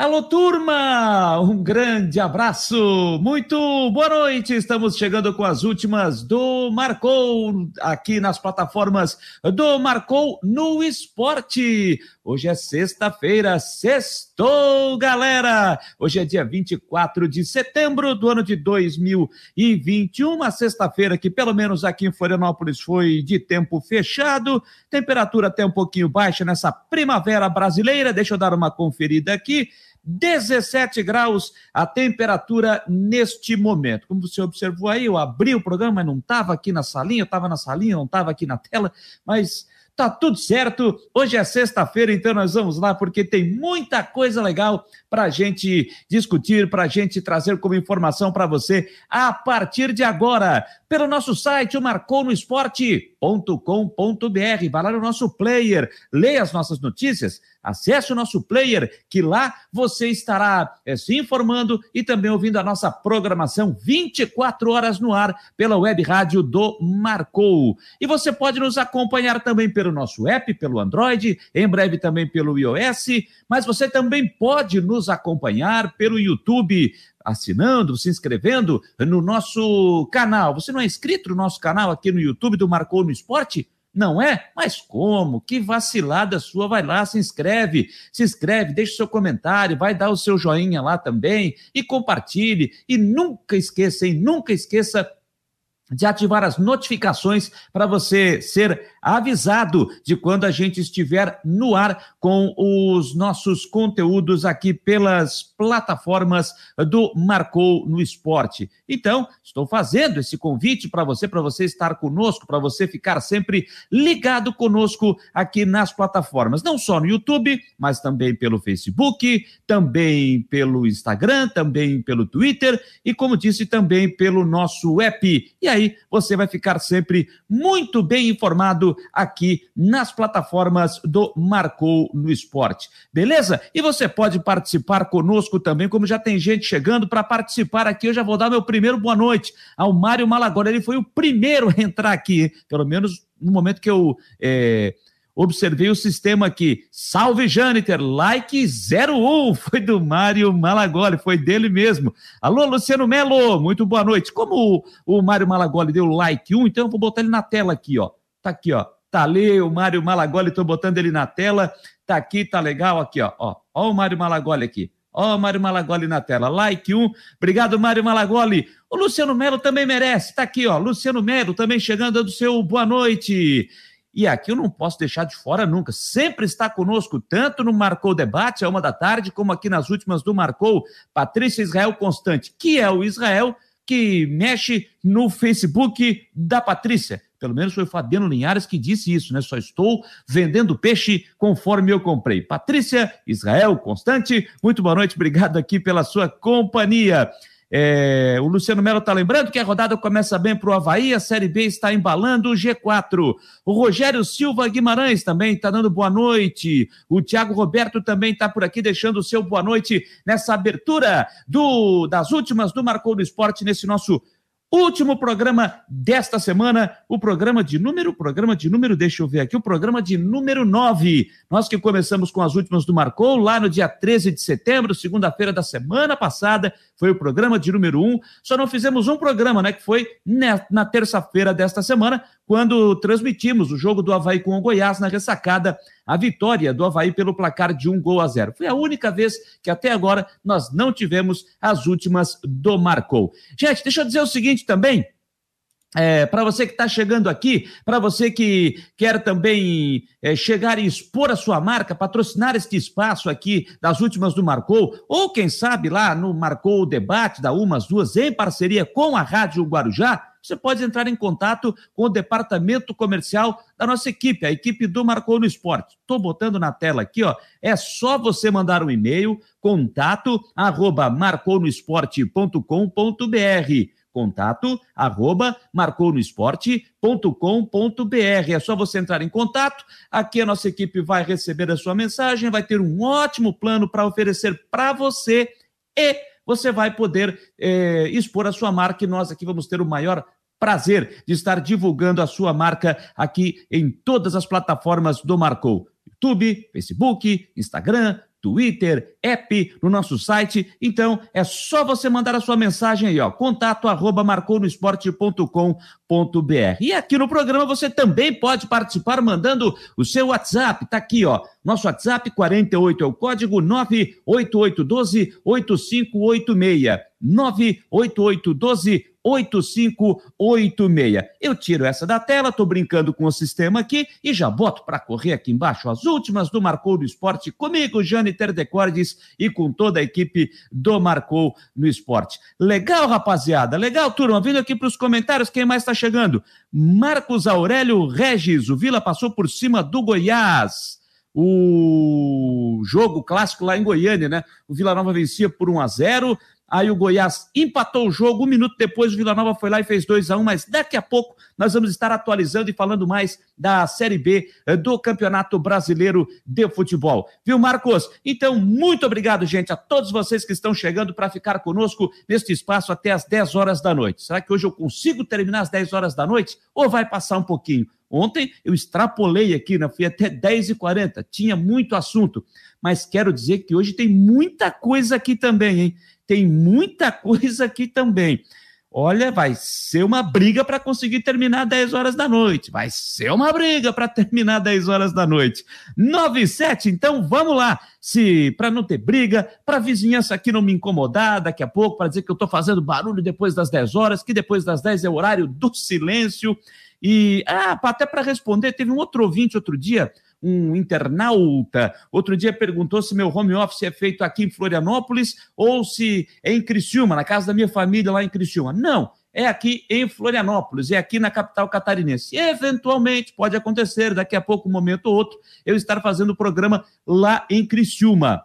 Alô, turma! Um grande abraço! Muito boa noite! Estamos chegando com as últimas do Marcou, aqui nas plataformas do Marcou no Esporte. Hoje é sexta-feira, sextou, galera! Hoje é dia 24 de setembro do ano de 2021, uma sexta-feira que, pelo menos aqui em Florianópolis, foi de tempo fechado, temperatura até um pouquinho baixa nessa primavera brasileira. Deixa eu dar uma conferida aqui. 17 graus a temperatura neste momento. Como você observou aí, eu abri o programa, mas não estava aqui na salinha, eu estava na salinha, não estava aqui na tela, mas tá tudo certo. Hoje é sexta-feira, então nós vamos lá porque tem muita coisa legal para a gente discutir, para a gente trazer como informação para você a partir de agora. Pelo nosso site, o marconosport.com.br. Vai lá no nosso player, leia as nossas notícias, acesse o nosso player, que lá você estará é, se informando e também ouvindo a nossa programação 24 horas no ar pela web rádio do Marcou. E você pode nos acompanhar também pelo nosso app, pelo Android, em breve também pelo iOS, mas você também pode nos acompanhar pelo YouTube assinando, se inscrevendo no nosso canal. Você não é inscrito no nosso canal aqui no YouTube do Marcou no Esporte? Não é? Mas como? Que vacilada sua. Vai lá, se inscreve, se inscreve, deixa o seu comentário, vai dar o seu joinha lá também e compartilhe. E nunca esqueça, hein? Nunca esqueça de ativar as notificações para você ser avisado de quando a gente estiver no ar com os nossos conteúdos aqui pelas plataformas do Marcou no Esporte. Então, estou fazendo esse convite para você, para você estar conosco, para você ficar sempre ligado conosco aqui nas plataformas, não só no YouTube, mas também pelo Facebook, também pelo Instagram, também pelo Twitter e, como disse, também pelo nosso app. E aí você vai ficar sempre muito bem informado aqui nas plataformas do Marcou no Esporte. Beleza? E você pode participar conosco também, como já tem gente chegando para participar aqui. Eu já vou dar meu primeiro boa noite ao Mário Malagora. Ele foi o primeiro a entrar aqui, pelo menos no momento que eu. É observei o sistema aqui. Salve Jâniter, like 01, foi do Mário Malagoli, foi dele mesmo. Alô, Luciano Melo, muito boa noite. Como o, o Mário Malagoli deu like 1, então eu vou botar ele na tela aqui, ó. Tá aqui, ó. Tá ali o Mário Malagoli, tô botando ele na tela. Tá aqui, tá legal aqui, ó. Ó, ó o Mário Malagoli aqui. Ó, o Mário Malagoli na tela. Like um. Obrigado, Mário Malagoli. O Luciano Melo também merece. Tá aqui, ó. Luciano Melo também chegando do seu boa noite. E aqui eu não posso deixar de fora nunca. Sempre está conosco, tanto no Marcou Debate, a uma da tarde, como aqui nas últimas do Marcou, Patrícia Israel Constante, que é o Israel que mexe no Facebook da Patrícia. Pelo menos foi o Fabiano Linhares que disse isso, né? Só estou vendendo peixe conforme eu comprei. Patrícia, Israel, Constante, muito boa noite, obrigado aqui pela sua companhia. É, o Luciano Melo está lembrando que a rodada começa bem para o Havaí, a Série B está embalando o G4. O Rogério Silva Guimarães também está dando boa noite. O Tiago Roberto também está por aqui deixando o seu boa noite nessa abertura do das últimas do Marcou do Esporte nesse nosso Último programa desta semana, o programa de número, programa de número, deixa eu ver aqui, o programa de número 9. Nós que começamos com as últimas do Marcou, lá no dia 13 de setembro, segunda-feira da semana passada, foi o programa de número 1. Só não fizemos um programa, né, que foi na terça-feira desta semana, quando transmitimos o jogo do Havaí com o Goiás na ressacada, a vitória do Havaí pelo placar de um gol a zero. Foi a única vez que até agora nós não tivemos as últimas do Marcou. Gente, deixa eu dizer o seguinte também. É, para você que está chegando aqui, para você que quer também é, chegar e expor a sua marca, patrocinar este espaço aqui das últimas do Marcou, ou quem sabe lá no Marcou o Debate da Umas Duas, em parceria com a Rádio Guarujá, você pode entrar em contato com o departamento comercial da nossa equipe, a equipe do Marcou no Esporte. Estou botando na tela aqui, ó. É só você mandar um e-mail, contato arroba marconoesporte.com.br contato arroba marconoesporte.com.br. É só você entrar em contato. Aqui a nossa equipe vai receber a sua mensagem, vai ter um ótimo plano para oferecer para você e você vai poder é, expor a sua marca e nós aqui vamos ter o maior prazer de estar divulgando a sua marca aqui em todas as plataformas do Marcou. YouTube, Facebook, Instagram, Twitter, app, no nosso site. Então, é só você mandar a sua mensagem aí, ó, contato arroba marconosport.com.br. E aqui no programa você também pode participar mandando o seu WhatsApp, tá aqui, ó, nosso WhatsApp 48 é o código 98812 8586. 98812 8586. Eu tiro essa da tela, tô brincando com o sistema aqui e já boto para correr aqui embaixo as últimas do Marcou do Esporte comigo, Jane Terdecordes e com toda a equipe do Marcou no Esporte. Legal, rapaziada, legal, turma, vindo aqui para os comentários, quem mais está chegando? Marcos Aurélio Regis, o Vila passou por cima do Goiás o jogo clássico lá em Goiânia, né? O Vila Nova vencia por 1 a 0 Aí o Goiás empatou o jogo. Um minuto depois, o Vila Nova foi lá e fez 2 a 1 um, Mas daqui a pouco nós vamos estar atualizando e falando mais da Série B eh, do Campeonato Brasileiro de Futebol. Viu, Marcos? Então, muito obrigado, gente, a todos vocês que estão chegando para ficar conosco neste espaço até as 10 horas da noite. Será que hoje eu consigo terminar às 10 horas da noite ou vai passar um pouquinho? Ontem eu extrapolei aqui, né? fui até 10h40, tinha muito assunto, mas quero dizer que hoje tem muita coisa aqui também, hein? Tem muita coisa aqui também. Olha, vai ser uma briga para conseguir terminar 10 horas da noite. Vai ser uma briga para terminar 10 horas da noite. 9 e 7, então vamos lá. Se para não ter briga, para a vizinhança aqui não me incomodar daqui a pouco, para dizer que eu estou fazendo barulho depois das 10 horas, que depois das 10 é o horário do silêncio. E ah, até para responder, teve um outro ouvinte outro dia um internauta. Outro dia perguntou se meu home office é feito aqui em Florianópolis ou se é em Criciúma, na casa da minha família lá em Criciúma. Não, é aqui em Florianópolis, é aqui na capital catarinense. E, eventualmente, pode acontecer, daqui a pouco, um momento ou outro, eu estar fazendo o programa lá em Criciúma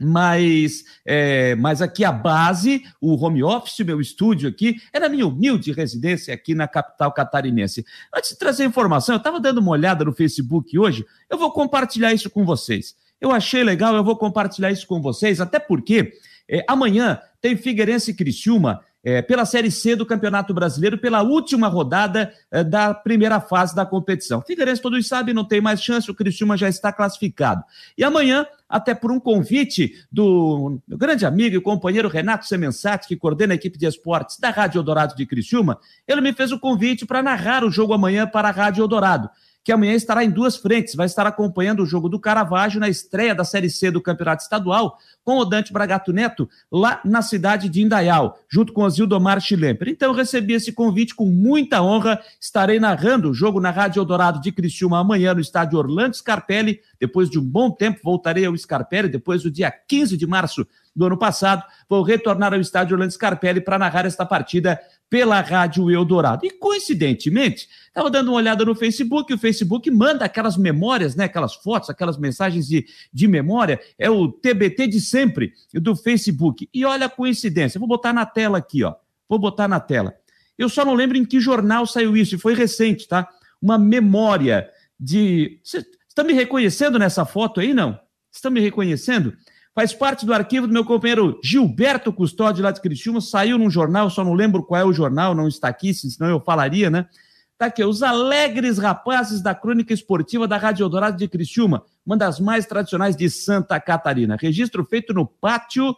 mas, é, mas aqui a base, o home office, meu estúdio aqui, na minha humilde residência aqui na capital catarinense. Antes de trazer informação, eu estava dando uma olhada no Facebook hoje, eu vou compartilhar isso com vocês. Eu achei legal, eu vou compartilhar isso com vocês, até porque é, amanhã tem Figueirense e Criciúma é, pela Série C do Campeonato Brasileiro, pela última rodada é, da primeira fase da competição. Figueirense, todos sabem, não tem mais chance, o Criciúma já está classificado. E amanhã, até por um convite do meu grande amigo e companheiro Renato Semensati, que coordena a equipe de esportes da Rádio Eldorado de Criciúma, ele me fez o convite para narrar o jogo amanhã para a Rádio Eldorado que amanhã estará em duas frentes. Vai estar acompanhando o jogo do Caravaggio na estreia da Série C do Campeonato Estadual, com o Dante Bragato Neto, lá na cidade de Indaial, junto com o Zildomar Schlemper. Então, eu recebi esse convite com muita honra. Estarei narrando o jogo na Rádio Eldorado de Criciúma amanhã no estádio Orlando Scarpelli. Depois de um bom tempo, voltarei ao Scarpelli, depois do dia 15 de março do ano passado. Vou retornar ao estádio Orlando Scarpelli para narrar esta partida pela Rádio Eldorado. E coincidentemente, estava dando uma olhada no Facebook, o Facebook manda aquelas memórias, né, aquelas fotos, aquelas mensagens de, de memória, é o TBT de sempre do Facebook. E olha a coincidência, vou botar na tela aqui, ó. Vou botar na tela. Eu só não lembro em que jornal saiu isso, e foi recente, tá? Uma memória de. Você está me reconhecendo nessa foto aí, não? Está me reconhecendo? Faz parte do arquivo do meu companheiro Gilberto Custódio, lá de Criciúma, saiu num jornal, só não lembro qual é o jornal, não está aqui, senão eu falaria, né? Tá aqui, os alegres rapazes da crônica esportiva da Rádio Eldorado de Criciúma, uma das mais tradicionais de Santa Catarina. Registro feito no pátio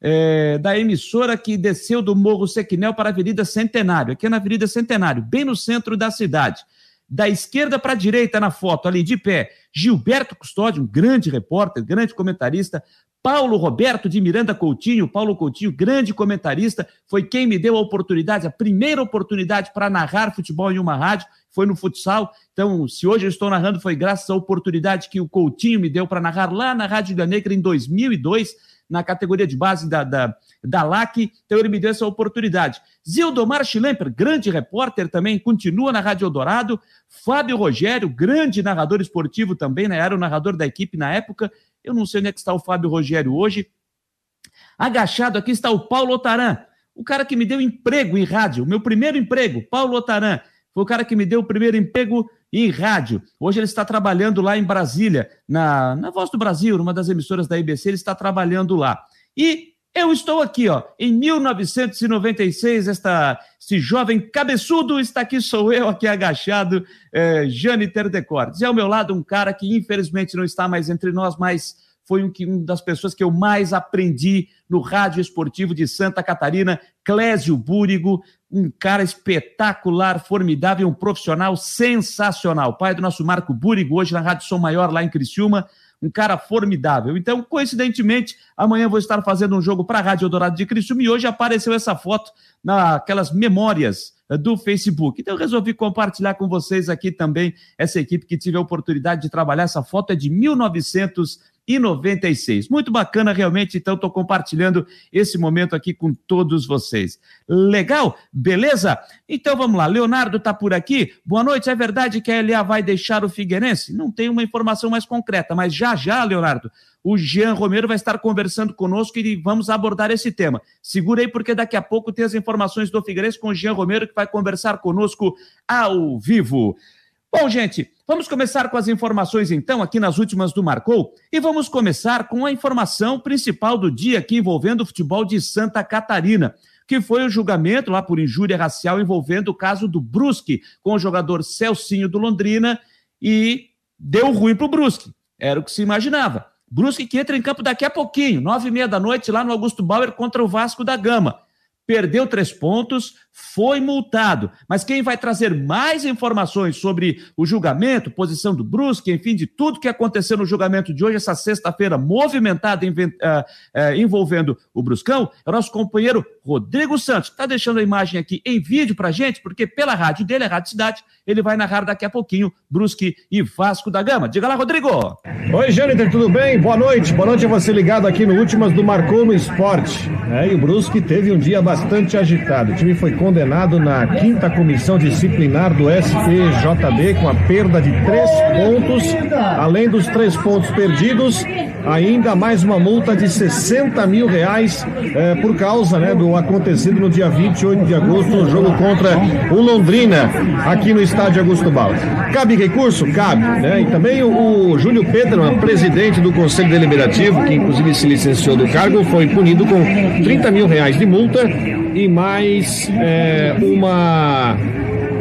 é, da emissora que desceu do Morro Sequinel para a Avenida Centenário, aqui na Avenida Centenário, bem no centro da cidade. Da esquerda para a direita na foto, ali de pé, Gilberto Custódio, um grande repórter, grande comentarista, Paulo Roberto de Miranda Coutinho, Paulo Coutinho, grande comentarista, foi quem me deu a oportunidade, a primeira oportunidade para narrar futebol em uma rádio, foi no futsal. Então, se hoje eu estou narrando, foi graças à oportunidade que o Coutinho me deu para narrar lá na Rádio Ilha Negra em 2002, na categoria de base da, da, da LAC. Então, ele me deu essa oportunidade. Zildomar Schlemper, grande repórter também, continua na Rádio Eldorado. Fábio Rogério, grande narrador esportivo também, né? era o narrador da equipe na época. Eu não sei onde é que está o Fábio Rogério hoje. Agachado aqui está o Paulo Otaran, o cara que me deu emprego em rádio, meu primeiro emprego, Paulo Otaran. Foi o cara que me deu o primeiro emprego em rádio. Hoje ele está trabalhando lá em Brasília, na, na Voz do Brasil, numa das emissoras da IBC, ele está trabalhando lá. E eu estou aqui, ó, em 1996, esta, esse jovem cabeçudo está aqui, sou eu aqui agachado, é, Jane Terdecortes. E ao meu lado um cara que infelizmente não está mais entre nós, mas foi um, uma das pessoas que eu mais aprendi no rádio esportivo de Santa Catarina, Clésio Búrigo, um cara espetacular, formidável, um profissional sensacional. Pai do nosso Marco Búrigo, hoje na Rádio Som Maior, lá em Criciúma, um cara formidável. Então, coincidentemente, amanhã vou estar fazendo um jogo para a Rádio Dourado de Criciúma e hoje apareceu essa foto naquelas memórias eh, do Facebook. Então eu resolvi compartilhar com vocês aqui também essa equipe que tive a oportunidade de trabalhar. Essa foto é de 1996. Muito bacana realmente, então estou compartilhando esse momento aqui com todos vocês. Legal? Beleza? Então vamos lá. Leonardo está por aqui. Boa noite. É verdade que a LA vai deixar o Figueirense? Não tem uma informação mais concreta, mas já já, Leonardo, o Jean Romero vai estar conversando conosco e vamos abordar esse tema. Segura aí, porque daqui a pouco tem as informações do Figueirense com o Jean Romero, que vai conversar conosco ao vivo. Bom, gente, vamos começar com as informações então, aqui nas últimas do Marcou, e vamos começar com a informação principal do dia aqui envolvendo o futebol de Santa Catarina que foi o julgamento lá por injúria racial envolvendo o caso do Brusque com o jogador Celcinho do Londrina e deu ruim para o Brusque. Era o que se imaginava. Brusque que entra em campo daqui a pouquinho, nove e meia da noite, lá no Augusto Bauer contra o Vasco da Gama perdeu três pontos, foi multado. Mas quem vai trazer mais informações sobre o julgamento, posição do Brusque, enfim, de tudo que aconteceu no julgamento de hoje, essa sexta-feira movimentada uh, uh, envolvendo o Bruscão, é o nosso companheiro Rodrigo Santos, está deixando a imagem aqui em vídeo para gente, porque pela rádio dele, a Rádio Cidade, ele vai narrar daqui a pouquinho Brusque e Vasco da Gama. Diga lá, Rodrigo! Oi, Jâniter, tudo bem? Boa noite. Boa noite a você ligado aqui no Últimas do Marcou no Esporte. É, e o Brusque teve um dia bastante agitado. O time foi condenado na quinta comissão disciplinar do STJD com a perda de três pontos, além dos três pontos perdidos, ainda mais uma multa de 60 mil reais eh, por causa né, do acontecido no dia 28 de agosto, no jogo contra o Londrina, aqui no estádio Augusto Bauer. Cabe recurso? Cabe. Né? E também o, o Júlio Pedro, presidente do Conselho Deliberativo, que inclusive se licenciou do cargo, foi punido com 30 mil reais de multa e mais é, uma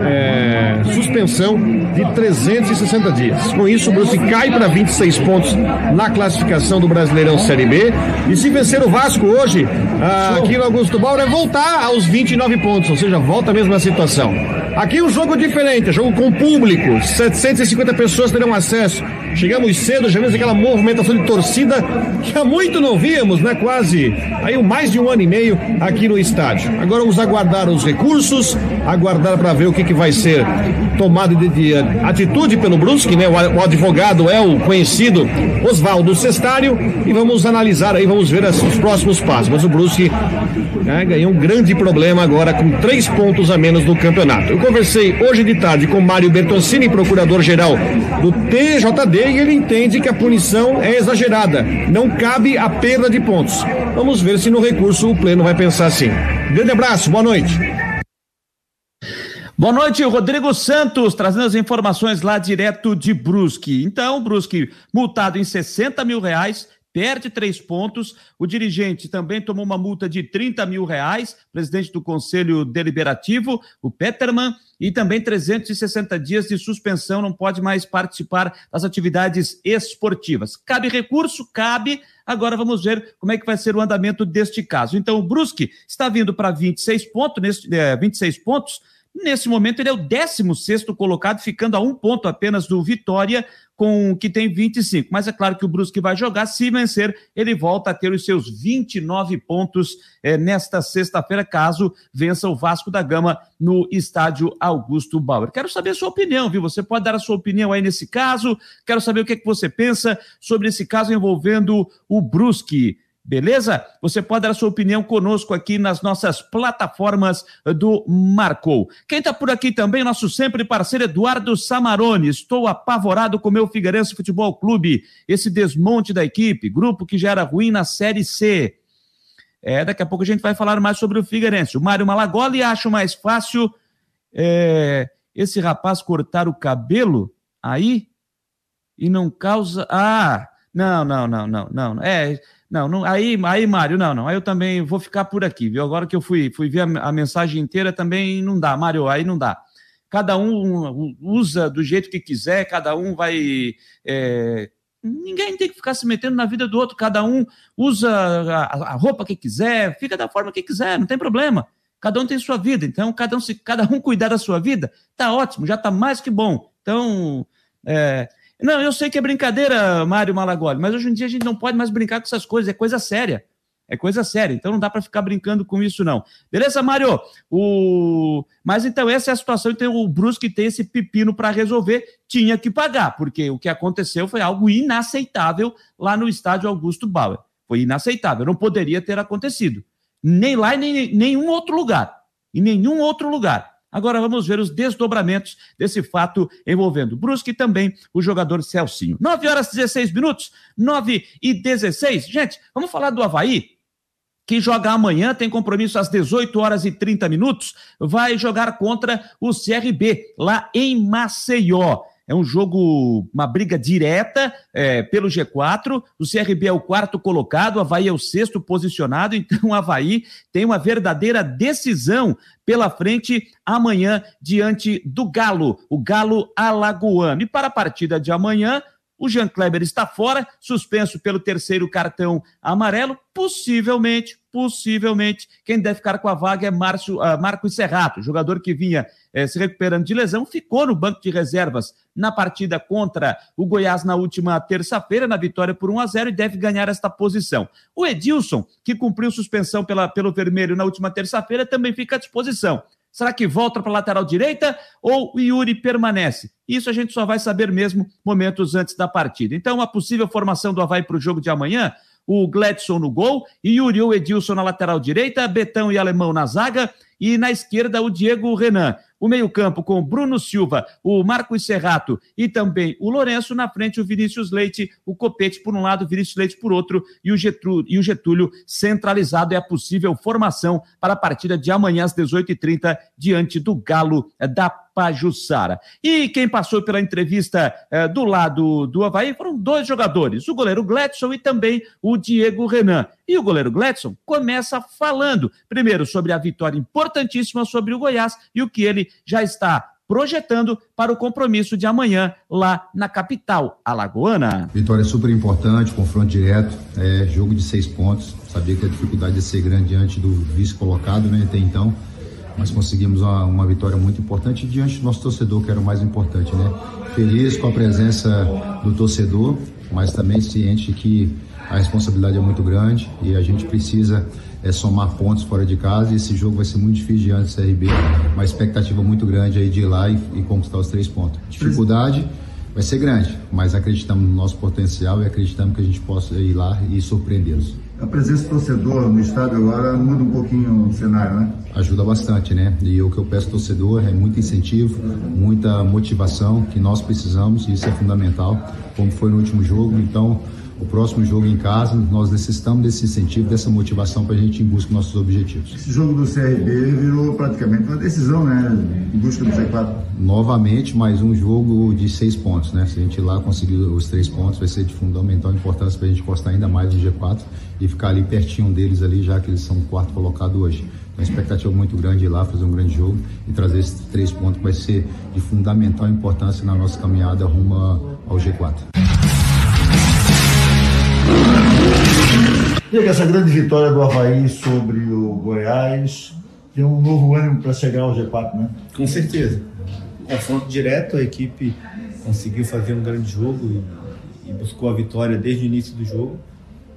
é, suspensão de 360 dias. Com isso, o Brusque cai para 26 pontos na classificação do Brasileirão Série B. E se vencer o Vasco hoje, ah, aqui no Augusto Bauer, é voltar aos 29 pontos, ou seja, volta a mesma situação. Aqui um jogo diferente, jogo com público, 750 pessoas terão acesso. Chegamos cedo, já vimos aquela movimentação de torcida que há muito não víamos, né? Quase aí mais de um ano e meio aqui no estádio. Agora vamos aguardar os recursos, aguardar para ver o que, que vai ser tomado de, de, atitude pelo Brusque, né? O, o, advogado é o conhecido Oswaldo Cestário e vamos analisar aí, vamos ver as, os próximos passos. Mas o Brusque né, ganhou um grande problema agora com três pontos a menos no campeonato. Eu conversei hoje de tarde com Mário Bertoncini, procurador-geral do TJD, e ele entende que a punição é exagerada, não cabe a perda de pontos. Vamos ver se no recurso o Pleno vai pensar assim. Grande abraço, boa noite. Boa noite, Rodrigo Santos, trazendo as informações lá direto de Brusque. Então, Brusque multado em 60 mil reais, perde três pontos. O dirigente também tomou uma multa de 30 mil reais, presidente do Conselho Deliberativo, o Peterman, e também 360 dias de suspensão, não pode mais participar das atividades esportivas. Cabe recurso? Cabe. Agora vamos ver como é que vai ser o andamento deste caso. Então, o Brusque está vindo para 26 pontos, nesse, é, 26 pontos Nesse momento, ele é o 16 colocado, ficando a um ponto apenas do Vitória, com que tem 25. Mas é claro que o Brusque vai jogar, se vencer, ele volta a ter os seus 29 pontos é, nesta sexta-feira, caso vença o Vasco da Gama no estádio Augusto Bauer. Quero saber a sua opinião, viu? Você pode dar a sua opinião aí nesse caso. Quero saber o que, é que você pensa sobre esse caso envolvendo o Brusque. Beleza? Você pode dar sua opinião conosco aqui nas nossas plataformas do Marcou. Quem está por aqui também, nosso sempre parceiro Eduardo Samarone. Estou apavorado com o meu Figueirense Futebol Clube. Esse desmonte da equipe, grupo que já era ruim na Série C. É, daqui a pouco a gente vai falar mais sobre o Figueirense. O Mário Malagoli acho mais fácil é, esse rapaz cortar o cabelo aí e não causa. Ah, não, não, não, não, não. É não, não, aí, aí, Mário, não, não. Aí eu também vou ficar por aqui, viu? Agora que eu fui, fui ver a, a mensagem inteira, também não dá, Mário, aí não dá. Cada um usa do jeito que quiser, cada um vai. É, Ninguém tem que ficar se metendo na vida do outro. Cada um usa a, a roupa que quiser, fica da forma que quiser, não tem problema. Cada um tem sua vida. Então, cada um, se cada um cuidar da sua vida, tá ótimo, já tá mais que bom. Então, é... não, eu sei que é brincadeira, Mário Malagoli, mas hoje em dia a gente não pode mais brincar com essas coisas, é coisa séria. É coisa séria, então não dá para ficar brincando com isso, não. Beleza, Mário? O... Mas então, essa é a situação. Então, o Brusque tem esse pepino para resolver, tinha que pagar, porque o que aconteceu foi algo inaceitável lá no estádio Augusto Bauer. Foi inaceitável, não poderia ter acontecido. Nem lá e nem em nenhum outro lugar. Em nenhum outro lugar. Agora vamos ver os desdobramentos desse fato envolvendo Brusque e também o jogador Celcinho. 9 horas e 16 minutos, 9 e 16. Gente, vamos falar do Havaí que joga amanhã, tem compromisso às 18 horas e 30 minutos, vai jogar contra o CRB, lá em Maceió. É um jogo, uma briga direta é, pelo G4. O CRB é o quarto colocado, o Havaí é o sexto posicionado. Então, o Havaí tem uma verdadeira decisão pela frente amanhã diante do Galo, o Galo Alagoano. E para a partida de amanhã, o Jean Kleber está fora, suspenso pelo terceiro cartão amarelo. Possivelmente, possivelmente, quem deve ficar com a vaga é Márcio, uh, Marco Serrato, jogador que vinha eh, se recuperando de lesão, ficou no banco de reservas na partida contra o Goiás na última terça-feira, na vitória por 1 a 0 e deve ganhar esta posição. O Edilson, que cumpriu suspensão pela, pelo vermelho na última terça-feira, também fica à disposição. Será que volta para a lateral direita ou o Yuri permanece? Isso a gente só vai saber mesmo momentos antes da partida. Então, a possível formação do Havaí para o jogo de amanhã o Gladson no gol, Yuri ou Edilson na lateral direita, Betão e Alemão na zaga, e na esquerda o Diego Renan. O meio-campo com Bruno Silva, o Marcos Serrato e também o Lourenço. Na frente, o Vinícius Leite, o Copete por um lado, o Vinícius Leite por outro e o, Getúlio, e o Getúlio centralizado. É a possível formação para a partida de amanhã às 18h30 diante do Galo da Pajussara. E quem passou pela entrevista eh, do lado do Havaí foram dois jogadores, o goleiro Gladson e também o Diego Renan. E o goleiro Gladson começa falando, primeiro, sobre a vitória importantíssima sobre o Goiás e o que ele já está projetando para o compromisso de amanhã lá na capital alagoana. Vitória super importante, confronto direto, é, jogo de seis pontos. Sabia que a dificuldade ia ser grande diante do vice colocado, né, até então, mas conseguimos uma, uma vitória muito importante diante do nosso torcedor, que era o mais importante, né? Feliz com a presença do torcedor, mas também ciente que a responsabilidade é muito grande e a gente precisa é, somar pontos fora de casa. E esse jogo vai ser muito difícil diante do CRB, uma expectativa muito grande aí de ir lá e, e conquistar os três pontos. Dificuldade vai ser grande, mas acreditamos no nosso potencial e acreditamos que a gente possa ir lá e surpreendê-los. A presença do torcedor no estádio agora muda um pouquinho o cenário, né? Ajuda bastante, né? E o que eu peço ao torcedor é muito incentivo, muita motivação que nós precisamos, e isso é fundamental, como foi no último jogo. Então, o próximo jogo em casa, nós necessitamos desse incentivo, dessa motivação para a gente ir em busca dos nossos objetivos. Esse jogo do CRB virou praticamente uma decisão, né? Em busca do C4. Novamente, mais um jogo de seis pontos, né? Se a gente lá conseguir os três pontos, vai ser de fundamental importância para a gente postar ainda mais no G4 e ficar ali pertinho deles ali, já que eles são o quarto colocado hoje. Uma expectativa muito grande ir lá fazer um grande jogo e trazer esses três pontos vai ser de fundamental importância na nossa caminhada rumo ao G4. Diga, essa grande vitória do Havaí sobre o Goiás tem um novo ânimo para chegar ao G4, né? Com certeza. Confronto direto, a equipe conseguiu fazer um grande jogo e, e buscou a vitória desde o início do jogo.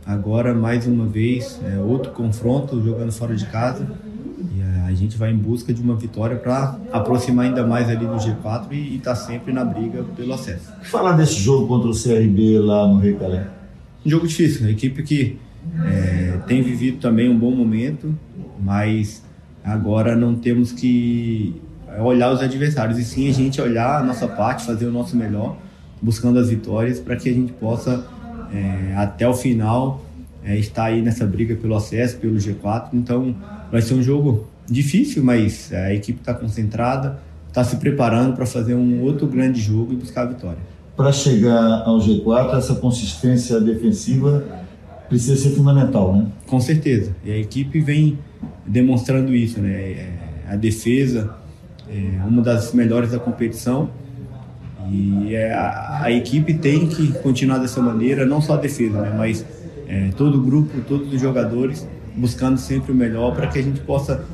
Agora, mais uma vez, é, outro confronto, jogando fora de casa. E é, a gente vai em busca de uma vitória para aproximar ainda mais ali do G4 e estar tá sempre na briga pelo acesso. Falar desse jogo contra o CRB lá no Rio Calé. Um jogo difícil, uma equipe que é, tem vivido também um bom momento, mas agora não temos que olhar os adversários, e sim a gente olhar a nossa parte, fazer o nosso melhor, buscando as vitórias para que a gente possa, é, até o final, é, estar aí nessa briga pelo acesso, pelo G4. Então vai ser um jogo difícil, mas a equipe está concentrada, está se preparando para fazer um outro grande jogo e buscar a vitória. Para chegar ao G4, essa consistência defensiva precisa ser fundamental, né? Com certeza. E a equipe vem demonstrando isso, né? É, a defesa é uma das melhores da competição E é, a, a, equipe tem que continuar dessa maneira, não só a defesa, né, mas é, todo o grupo, todos os jogadores buscando sempre o melhor para que a gente possa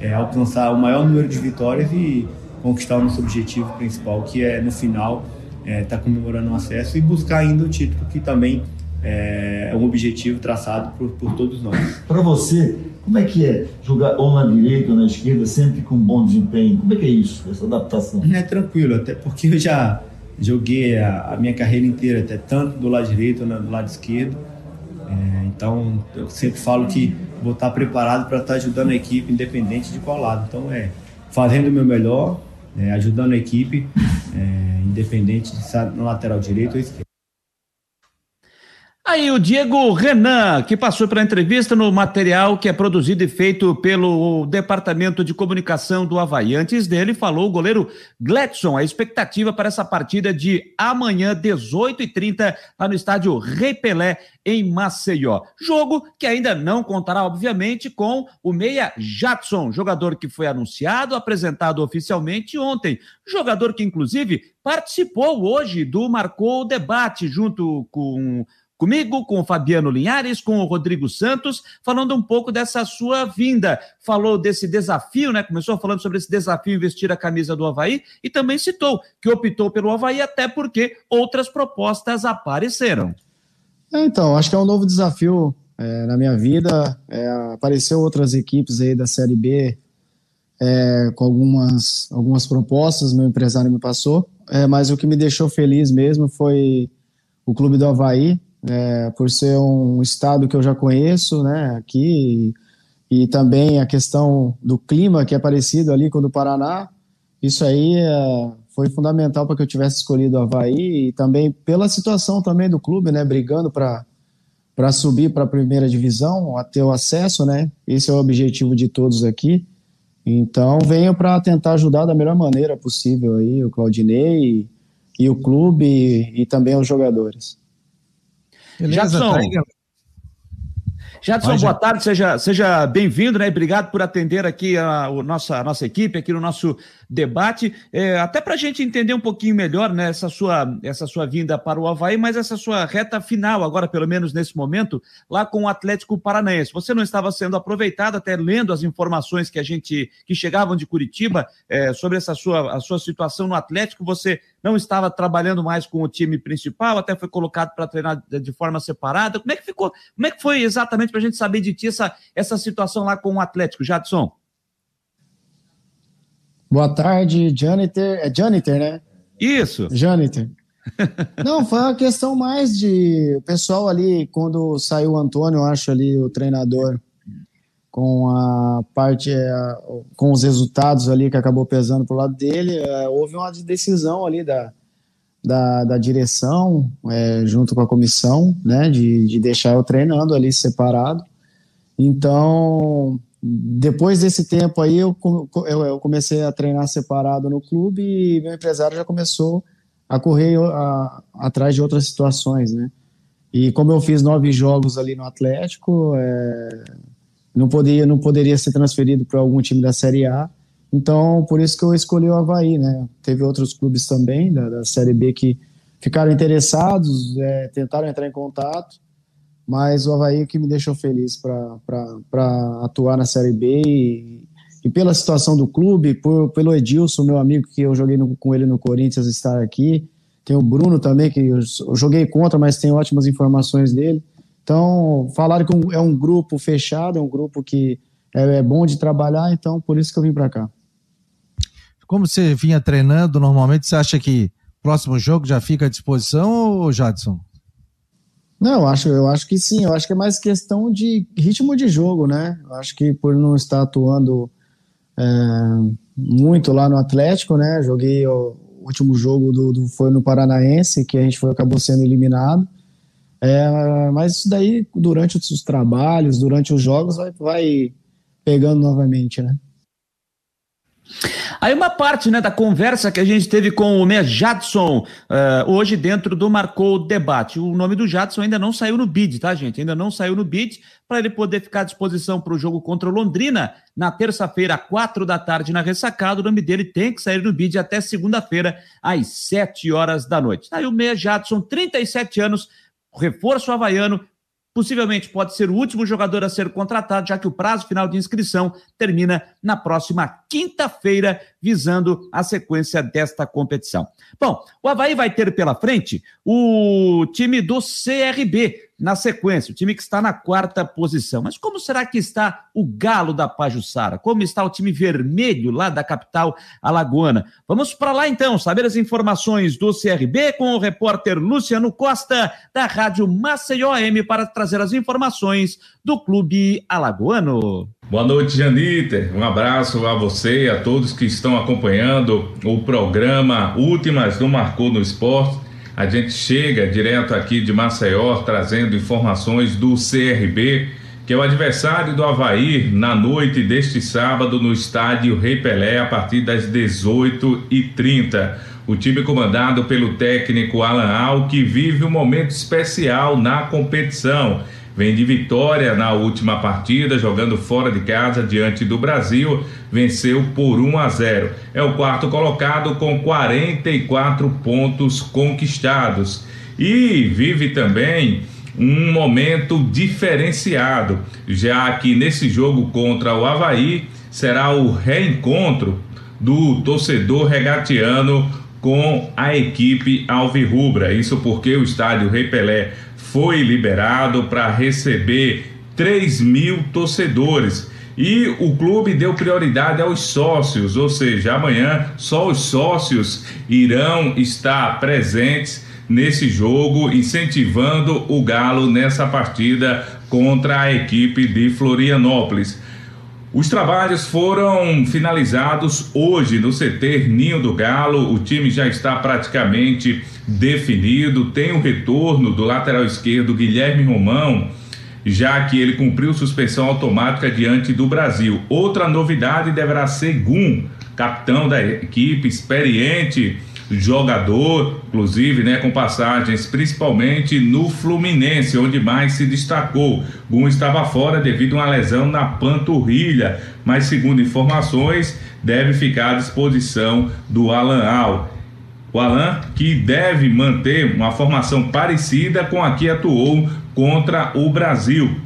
é, alcançar o maior número de vitórias e conquistar o nosso objetivo principal, que é no final estar é, tá comemorando o acesso e buscar ainda o título, que também é, é um objetivo traçado por, por todos nós. Para você, como é que é jogar ou na direita ou na esquerda, sempre com bom desempenho? Como é que é isso, essa adaptação? É tranquilo, até porque eu já joguei a, a minha carreira inteira, até tanto do lado direito ou do lado esquerdo. É, então, eu sempre falo que vou estar preparado para estar ajudando a equipe, independente de qual lado. Então, é fazendo o meu melhor, é, ajudando a equipe, é, independente de estar no lateral direito ou esquerdo. Aí o Diego Renan, que passou pela entrevista no material que é produzido e feito pelo Departamento de Comunicação do Havaí. Antes dele, falou o goleiro Gladson. A expectativa para essa partida de amanhã, 18h30, lá no estádio Rei Pelé, em Maceió. Jogo que ainda não contará, obviamente, com o meia Jadson, jogador que foi anunciado, apresentado oficialmente ontem. Jogador que, inclusive, participou hoje do Marcou Debate, junto com comigo, com o Fabiano Linhares, com o Rodrigo Santos, falando um pouco dessa sua vinda. Falou desse desafio, né? Começou falando sobre esse desafio vestir a camisa do Havaí e também citou que optou pelo Havaí até porque outras propostas apareceram. É, então, acho que é um novo desafio é, na minha vida. É, apareceu outras equipes aí da Série B é, com algumas, algumas propostas, meu empresário me passou, é, mas o que me deixou feliz mesmo foi o Clube do Havaí, é, por ser um estado que eu já conheço, né, aqui, e, e, também a questão do clima, que é parecido ali com o do Paraná, isso aí é, foi fundamental para que eu tivesse escolhido o Havaí, e também pela situação também do clube, né, brigando para para subir para a primeira divisão, a ter o acesso, né? Esse é o objetivo de todos aqui. Então, venho para tentar ajudar da melhor maneira possível aí o Claudinei e, e o clube e, e também os jogadores. Beleza, Jadson, tá Jadson, boa tarde, seja, seja bem-vindo, né? Obrigado por atender aqui a, a, nossa, a nossa equipe, aqui no nosso debate. É, até para a gente entender um pouquinho melhor né, essa, sua, essa sua vinda para o Havaí, mas essa sua reta final, agora, pelo menos nesse momento, lá com o Atlético Paranaense. Você não estava sendo aproveitado, até lendo as informações que a gente que chegavam de Curitiba é, sobre essa sua, a sua situação no Atlético, você não estava trabalhando mais com o time principal, até foi colocado para treinar de forma separada. Como é que ficou? Como é que foi exatamente para a gente saber de ti essa, essa situação lá com o Atlético, Jadson? Boa tarde, Janitor. É Janitor, né? Isso. Janitor. Não, foi uma questão mais de o pessoal ali, quando saiu o Antônio, eu acho ali, o treinador, com a parte, é, com os resultados ali que acabou pesando pro lado dele, é, houve uma decisão ali da, da, da direção, é, junto com a comissão, né, de, de deixar eu treinando ali separado. Então, depois desse tempo aí, eu, eu, eu, comecei a treinar separado no clube e meu empresário já começou a correr a, atrás de outras situações, né? E como eu fiz nove jogos ali no Atlético, é, não poderia, não poderia ser transferido para algum time da Série A. Então, por isso que eu escolhi o Havaí, né? Teve outros clubes também da, da Série B que ficaram interessados, é, tentaram entrar em contato, mas o Havaí é que me deixou feliz para atuar na Série B e, e, pela situação do clube, por, pelo Edilson, meu amigo, que eu joguei no, com ele no Corinthians, estar aqui. Tem o Bruno também, que eu, eu joguei contra, mas tem ótimas informações dele. Então, falaram que é um grupo fechado, é um grupo que é, é bom de trabalhar, então por isso que eu vim para cá. Como você vinha treinando normalmente, você acha que próximo jogo já fica à disposição, ou Jadson? Não, eu acho, eu acho que sim. Eu acho que é mais questão de ritmo de jogo, né? Eu acho que por não estar atuando é, muito lá no Atlético, né? Joguei o último jogo do, do, foi no Paranaense, que a gente foi, acabou sendo eliminado. É, mas isso daí, durante os trabalhos, durante os jogos, vai, vai pegando novamente, né? Aí uma parte né, da conversa que a gente teve com o Meia Jadson uh, hoje dentro do Marcou Debate. O nome do Jadson ainda não saiu no bid, tá, gente? Ainda não saiu no bid para ele poder ficar à disposição para o jogo contra o Londrina na terça-feira, quatro da tarde, na ressacada. O nome dele tem que sair no bid até segunda-feira, às sete horas da noite. Aí o Meia Jadson, 37 anos, reforço havaiano, Possivelmente pode ser o último jogador a ser contratado, já que o prazo final de inscrição termina na próxima quinta-feira, visando a sequência desta competição. Bom, o Havaí vai ter pela frente o time do CRB na sequência, o time que está na quarta posição. Mas como será que está o Galo da Pajussara? Como está o time vermelho lá da capital alagoana? Vamos para lá então, saber as informações do CRB com o repórter Luciano Costa, da Rádio Maceió M, para trazer as informações do clube alagoano. Boa noite, Janiter. Um abraço a você e a todos que estão acompanhando o programa Últimas do Marcou no Esporte. A gente chega direto aqui de Maceió trazendo informações do CRB, que é o adversário do Havaí na noite deste sábado no estádio Rei Pelé a partir das 18h30. O time comandado pelo técnico Alan Al, que vive um momento especial na competição Vem de vitória na última partida, jogando fora de casa diante do Brasil, venceu por 1 a 0. É o quarto colocado com 44 pontos conquistados e vive também um momento diferenciado, já que nesse jogo contra o Havaí será o reencontro do torcedor regatiano com a equipe alvirrubra. Isso porque o estádio Rei Pelé foi liberado para receber 3 mil torcedores. E o clube deu prioridade aos sócios, ou seja, amanhã só os sócios irão estar presentes nesse jogo, incentivando o Galo nessa partida contra a equipe de Florianópolis. Os trabalhos foram finalizados hoje no CT Ninho do Galo. O time já está praticamente definido. Tem o retorno do lateral esquerdo Guilherme Romão, já que ele cumpriu suspensão automática diante do Brasil. Outra novidade deverá ser Gum, capitão da equipe, experiente jogador, inclusive, né, com passagens principalmente no Fluminense, onde mais se destacou. Gum estava fora devido a uma lesão na panturrilha, mas segundo informações, deve ficar à disposição do Alan Al. O Alan, que deve manter uma formação parecida com a que atuou contra o Brasil.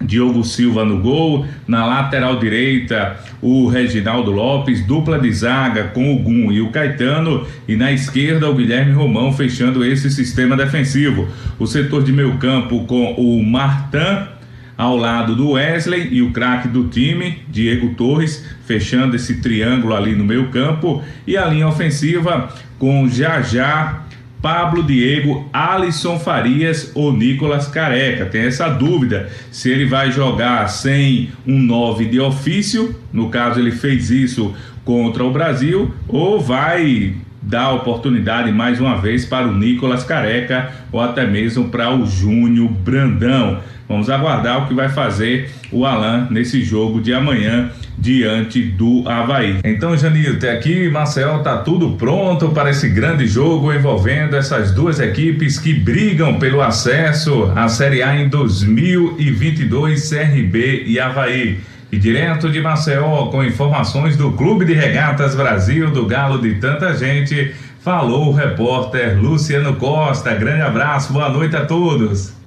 Diogo Silva no gol, na lateral direita o Reginaldo Lopes, dupla de zaga com o Gum e o Caetano, e na esquerda o Guilherme Romão fechando esse sistema defensivo. O setor de meio campo com o Martan ao lado do Wesley e o craque do time, Diego Torres, fechando esse triângulo ali no meio campo, e a linha ofensiva com Jajá, Pablo Diego, Alisson Farias ou Nicolas Careca. Tem essa dúvida se ele vai jogar sem um 9 de ofício, no caso ele fez isso contra o Brasil, ou vai dar oportunidade mais uma vez para o Nicolas Careca ou até mesmo para o Júnior Brandão. Vamos aguardar o que vai fazer o Alan nesse jogo de amanhã diante do Havaí. Então, Janil, até aqui, Marcel, tá tudo pronto para esse grande jogo envolvendo essas duas equipes que brigam pelo acesso à Série A em 2022, CRB e Havaí. E direto de Maceió, com informações do Clube de Regatas Brasil, do Galo de tanta gente, falou o repórter Luciano Costa. Grande abraço, boa noite a todos.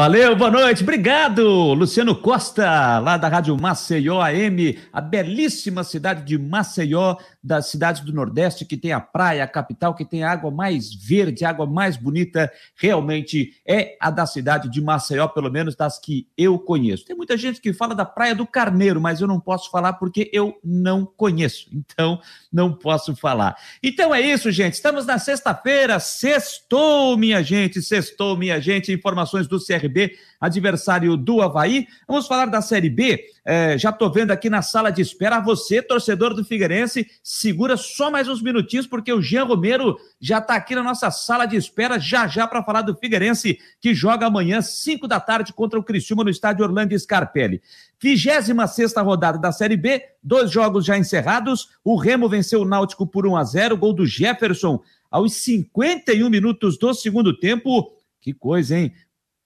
Valeu, boa noite, obrigado, Luciano Costa, lá da Rádio Maceió AM, a belíssima cidade de Maceió, das cidades do Nordeste, que tem a praia, a capital, que tem a água mais verde, a água mais bonita, realmente é a da cidade de Maceió, pelo menos das que eu conheço. Tem muita gente que fala da Praia do Carneiro, mas eu não posso falar porque eu não conheço, então não posso falar. Então é isso, gente, estamos na sexta-feira, sextou, minha gente, sextou, minha gente, informações do CR B, adversário do Havaí. Vamos falar da Série B. É, já estou vendo aqui na sala de espera. Você, torcedor do Figueirense, segura só mais uns minutinhos, porque o Jean Romero já está aqui na nossa sala de espera, já já para falar do Figueirense, que joga amanhã, 5 da tarde, contra o Criciúma no estádio Orlando Scarpelli. 26 rodada da Série B, dois jogos já encerrados. O Remo venceu o Náutico por 1 a 0 gol do Jefferson aos 51 minutos do segundo tempo. Que coisa, hein?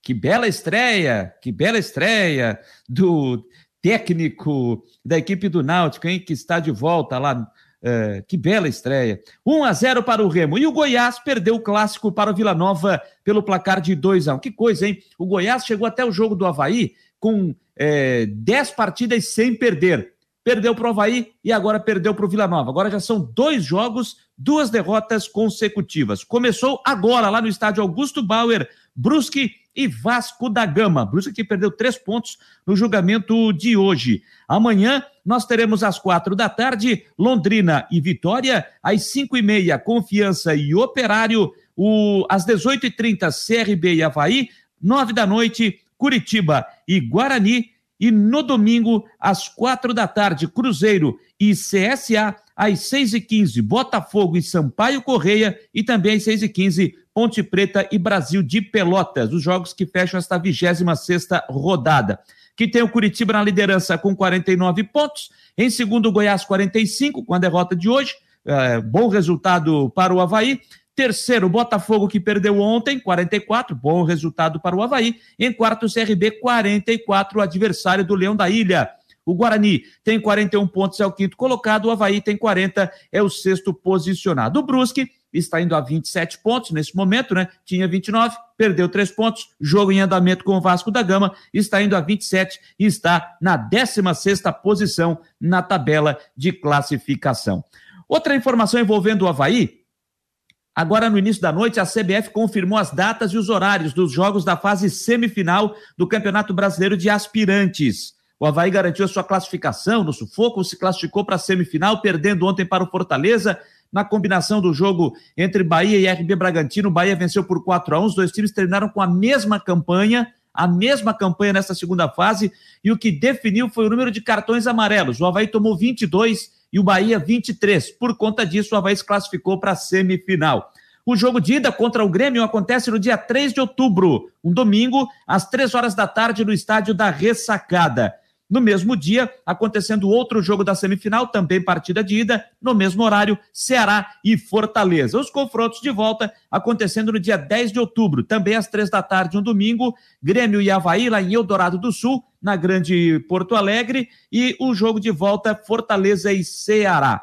Que bela estreia, que bela estreia do técnico da equipe do Náutico, hein? Que está de volta lá. É, que bela estreia. 1 a 0 para o Remo. E o Goiás perdeu o clássico para o Vila Nova pelo placar de 2 a 1. Que coisa, hein? O Goiás chegou até o jogo do Havaí com é, 10 partidas sem perder perdeu para o Havaí e agora perdeu para o Vila Nova. Agora já são dois jogos, duas derrotas consecutivas. Começou agora lá no estádio Augusto Bauer, Brusque e Vasco da Gama. Brusque que perdeu três pontos no julgamento de hoje. Amanhã nós teremos às quatro da tarde Londrina e Vitória, às cinco e meia Confiança e Operário, o, às dezoito e trinta CRB e Havaí, nove da noite Curitiba e Guarani. E no domingo, às quatro da tarde, Cruzeiro e CSA, às seis e quinze, Botafogo e Sampaio Correia, e também às seis e quinze, Ponte Preta e Brasil de Pelotas, os jogos que fecham esta 26 sexta rodada. Que tem o Curitiba na liderança com 49 pontos, em segundo, o Goiás 45, com a derrota de hoje, é, bom resultado para o Havaí, Terceiro, Botafogo, que perdeu ontem, 44, bom resultado para o Havaí. Em quarto, CRB, 44, adversário do Leão da Ilha. O Guarani tem 41 pontos, é o quinto colocado. O Havaí tem 40, é o sexto posicionado. O Brusque está indo a 27 pontos nesse momento, né? Tinha 29, perdeu 3 pontos. Jogo em andamento com o Vasco da Gama, está indo a 27 e está na 16 posição na tabela de classificação. Outra informação envolvendo o Havaí Agora, no início da noite, a CBF confirmou as datas e os horários dos jogos da fase semifinal do Campeonato Brasileiro de Aspirantes. O Havaí garantiu a sua classificação no sufoco, se classificou para a semifinal, perdendo ontem para o Fortaleza. Na combinação do jogo entre Bahia e RB Bragantino, o Bahia venceu por 4 a 1 Os dois times terminaram com a mesma campanha, a mesma campanha nessa segunda fase, e o que definiu foi o número de cartões amarelos. O Havaí tomou 22 e o Bahia 23. Por conta disso, o Havaí se classificou para a semifinal. O jogo de ida contra o Grêmio acontece no dia 3 de outubro, um domingo, às 3 horas da tarde, no estádio da Ressacada. No mesmo dia, acontecendo outro jogo da semifinal, também partida de ida, no mesmo horário, Ceará e Fortaleza. Os confrontos de volta acontecendo no dia 10 de outubro, também às três da tarde, um domingo, Grêmio e Havaí, lá em Eldorado do Sul, na Grande Porto Alegre, e o jogo de volta, Fortaleza e Ceará.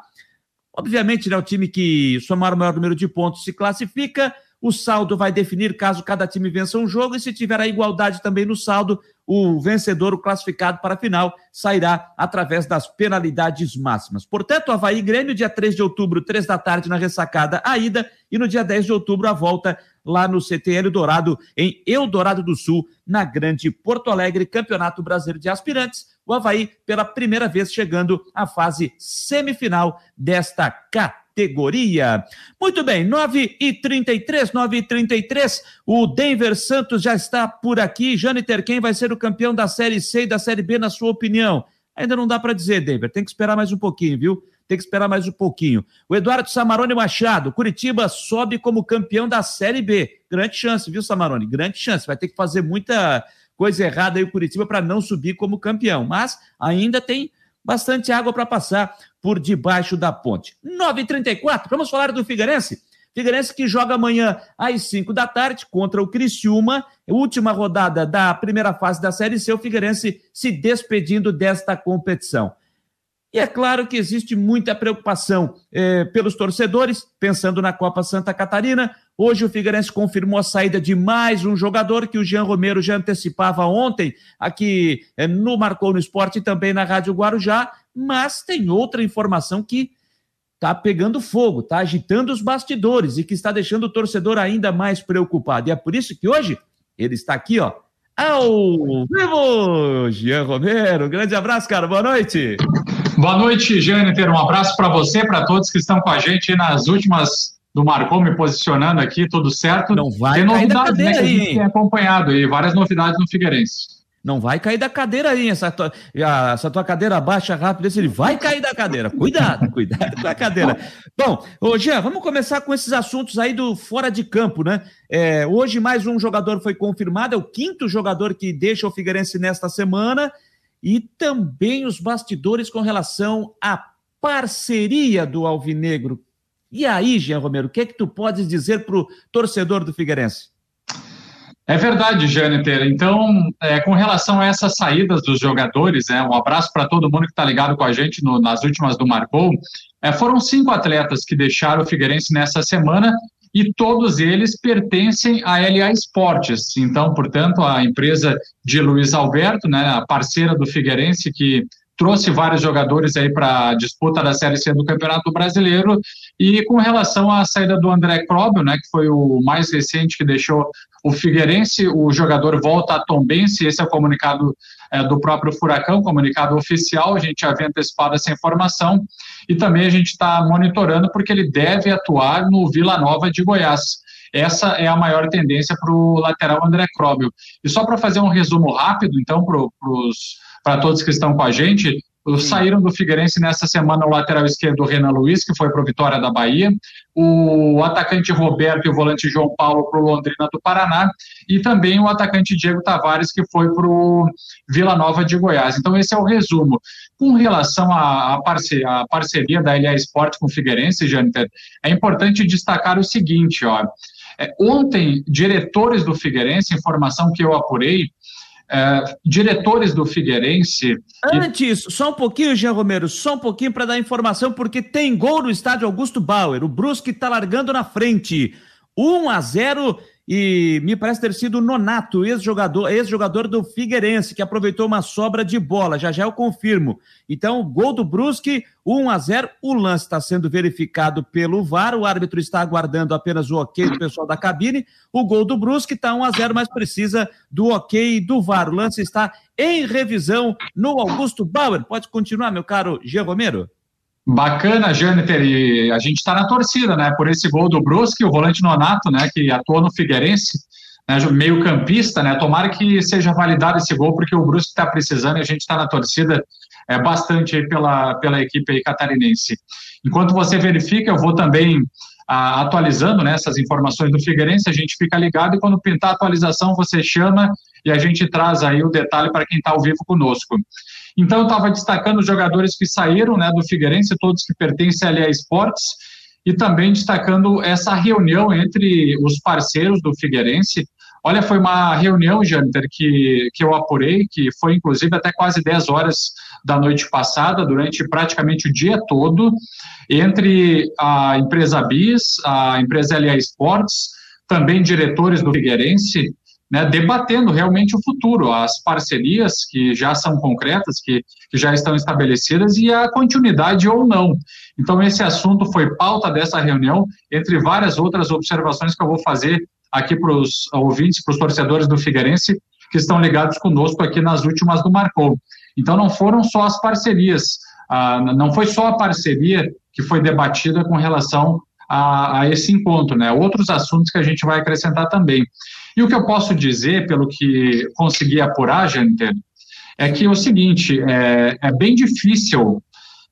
Obviamente, né, o time que somar o maior número de pontos se classifica, o saldo vai definir caso cada time vença um jogo, e se tiver a igualdade também no saldo, o vencedor, o classificado para a final, sairá através das penalidades máximas. Portanto, Havaí Grêmio, dia 3 de outubro, 3 da tarde, na ressacada, a ida, e no dia 10 de outubro, a volta lá no CTL Dourado, em Eldorado do Sul, na Grande Porto Alegre, Campeonato Brasileiro de Aspirantes. O Havaí, pela primeira vez, chegando à fase semifinal desta categoria categoria. Muito bem, 9 e 33, 9 e 33, o Denver Santos já está por aqui. Janiter, quem vai ser o campeão da Série C e da Série B, na sua opinião? Ainda não dá para dizer, Denver, tem que esperar mais um pouquinho, viu? Tem que esperar mais um pouquinho. O Eduardo Samarone Machado, Curitiba sobe como campeão da Série B. Grande chance, viu, Samarone? Grande chance. Vai ter que fazer muita coisa errada aí o Curitiba para não subir como campeão. Mas ainda tem bastante água para passar por debaixo da ponte. 9h34, vamos falar do Figueirense. Figueirense que joga amanhã às 5 da tarde contra o Criciúma, última rodada da primeira fase da Série C, o Figueirense se despedindo desta competição. E é claro que existe muita preocupação eh, pelos torcedores, pensando na Copa Santa Catarina. Hoje o Figueirense confirmou a saída de mais um jogador que o Jean Romero já antecipava ontem aqui eh, no Marcou no Esporte e também na Rádio Guarujá. Mas tem outra informação que está pegando fogo, está agitando os bastidores e que está deixando o torcedor ainda mais preocupado. E é por isso que hoje ele está aqui, ó, ao vivo! Jean Romero, grande abraço, cara, boa noite. Boa noite, Jâniter. Um abraço para você, para todos que estão com a gente nas últimas do Marcou, me posicionando aqui, tudo certo. Não vai tem novidades, né, que a gente tem acompanhado aí, várias novidades no Figueirense. Não vai cair da cadeira aí, essa tua, essa tua cadeira baixa rápido, ele vai cair da cadeira. Cuidado, cuidado com a cadeira. Bom, ô Jean, vamos começar com esses assuntos aí do fora de campo, né? É, hoje mais um jogador foi confirmado, é o quinto jogador que deixa o Figueirense nesta semana, e também os bastidores com relação à parceria do Alvinegro. E aí, Jean Romero, o que é que tu podes dizer para o torcedor do Figueirense? É verdade, Jâniter. Então, é, com relação a essas saídas dos jogadores, é, um abraço para todo mundo que está ligado com a gente no, nas últimas do Marcou. É, foram cinco atletas que deixaram o Figueirense nessa semana e todos eles pertencem à LA Esportes. Então, portanto, a empresa de Luiz Alberto, né, a parceira do Figueirense, que trouxe vários jogadores aí para a disputa da Série C do Campeonato Brasileiro. E com relação à saída do André Krobel, né, que foi o mais recente que deixou o Figueirense, o jogador volta a Tombense, esse é o comunicado é, do próprio Furacão, comunicado oficial, a gente havia antecipado essa informação, e também a gente está monitorando porque ele deve atuar no Vila Nova de Goiás. Essa é a maior tendência para o lateral André Krobel. E só para fazer um resumo rápido, então, para os para todos que estão com a gente. Saíram do Figueirense nessa semana o lateral esquerdo Renan Luiz, que foi para o Vitória da Bahia, o atacante Roberto e o volante João Paulo para o Londrina do Paraná, e também o atacante Diego Tavares, que foi para o Vila Nova de Goiás. Então, esse é o resumo. Com relação à, parceria, à parceria da LA Esporte com o Figueirense, Jâniter, é importante destacar o seguinte: ó, é, ontem, diretores do Figueirense, informação que eu apurei, é, diretores do Figueirense. Antes, só um pouquinho, Jean Romero, só um pouquinho para dar informação, porque tem gol no estádio Augusto Bauer. O Brusque está largando na frente. 1 a 0 e me parece ter sido Nonato, ex-jogador ex -jogador do Figueirense, que aproveitou uma sobra de bola. Já já eu confirmo. Então, gol do Brusque, 1 a 0 O lance está sendo verificado pelo VAR. O árbitro está aguardando apenas o ok do pessoal da cabine. O gol do Brusque está 1 a 0 mas precisa do ok do VAR. O lance está em revisão no Augusto Bauer. Pode continuar, meu caro Gia Romero? Bacana, Jâniter, e a gente está na torcida, né, por esse gol do Brusque, o volante Nonato, né, que atuou no Figueirense, né, meio campista, né, tomara que seja validado esse gol, porque o Brusque está precisando e a gente está na torcida é, bastante pela, pela equipe catarinense. Enquanto você verifica, eu vou também a, atualizando né, essas informações do Figueirense, a gente fica ligado e quando pintar a atualização você chama e a gente traz aí o detalhe para quem está ao vivo conosco. Então, eu estava destacando os jogadores que saíram né, do Figueirense, todos que pertencem ali a esportes, e também destacando essa reunião entre os parceiros do Figueirense. Olha, foi uma reunião, Janter, que, que eu apurei, que foi inclusive até quase 10 horas da noite passada, durante praticamente o dia todo, entre a empresa BIS, a empresa LA Esportes, também diretores do Figueirense, né, debatendo realmente o futuro, as parcerias que já são concretas, que, que já estão estabelecidas e a continuidade ou não. Então, esse assunto foi pauta dessa reunião, entre várias outras observações que eu vou fazer aqui para os ouvintes, para os torcedores do Figueirense, que estão ligados conosco aqui nas últimas do Marcou. Então, não foram só as parcerias, ah, não foi só a parceria que foi debatida com relação a, a, esse encontro, né? Outros assuntos que a gente vai acrescentar também. E o que eu posso dizer, pelo que consegui apurar, Jâniter, é que é o seguinte, é, é bem difícil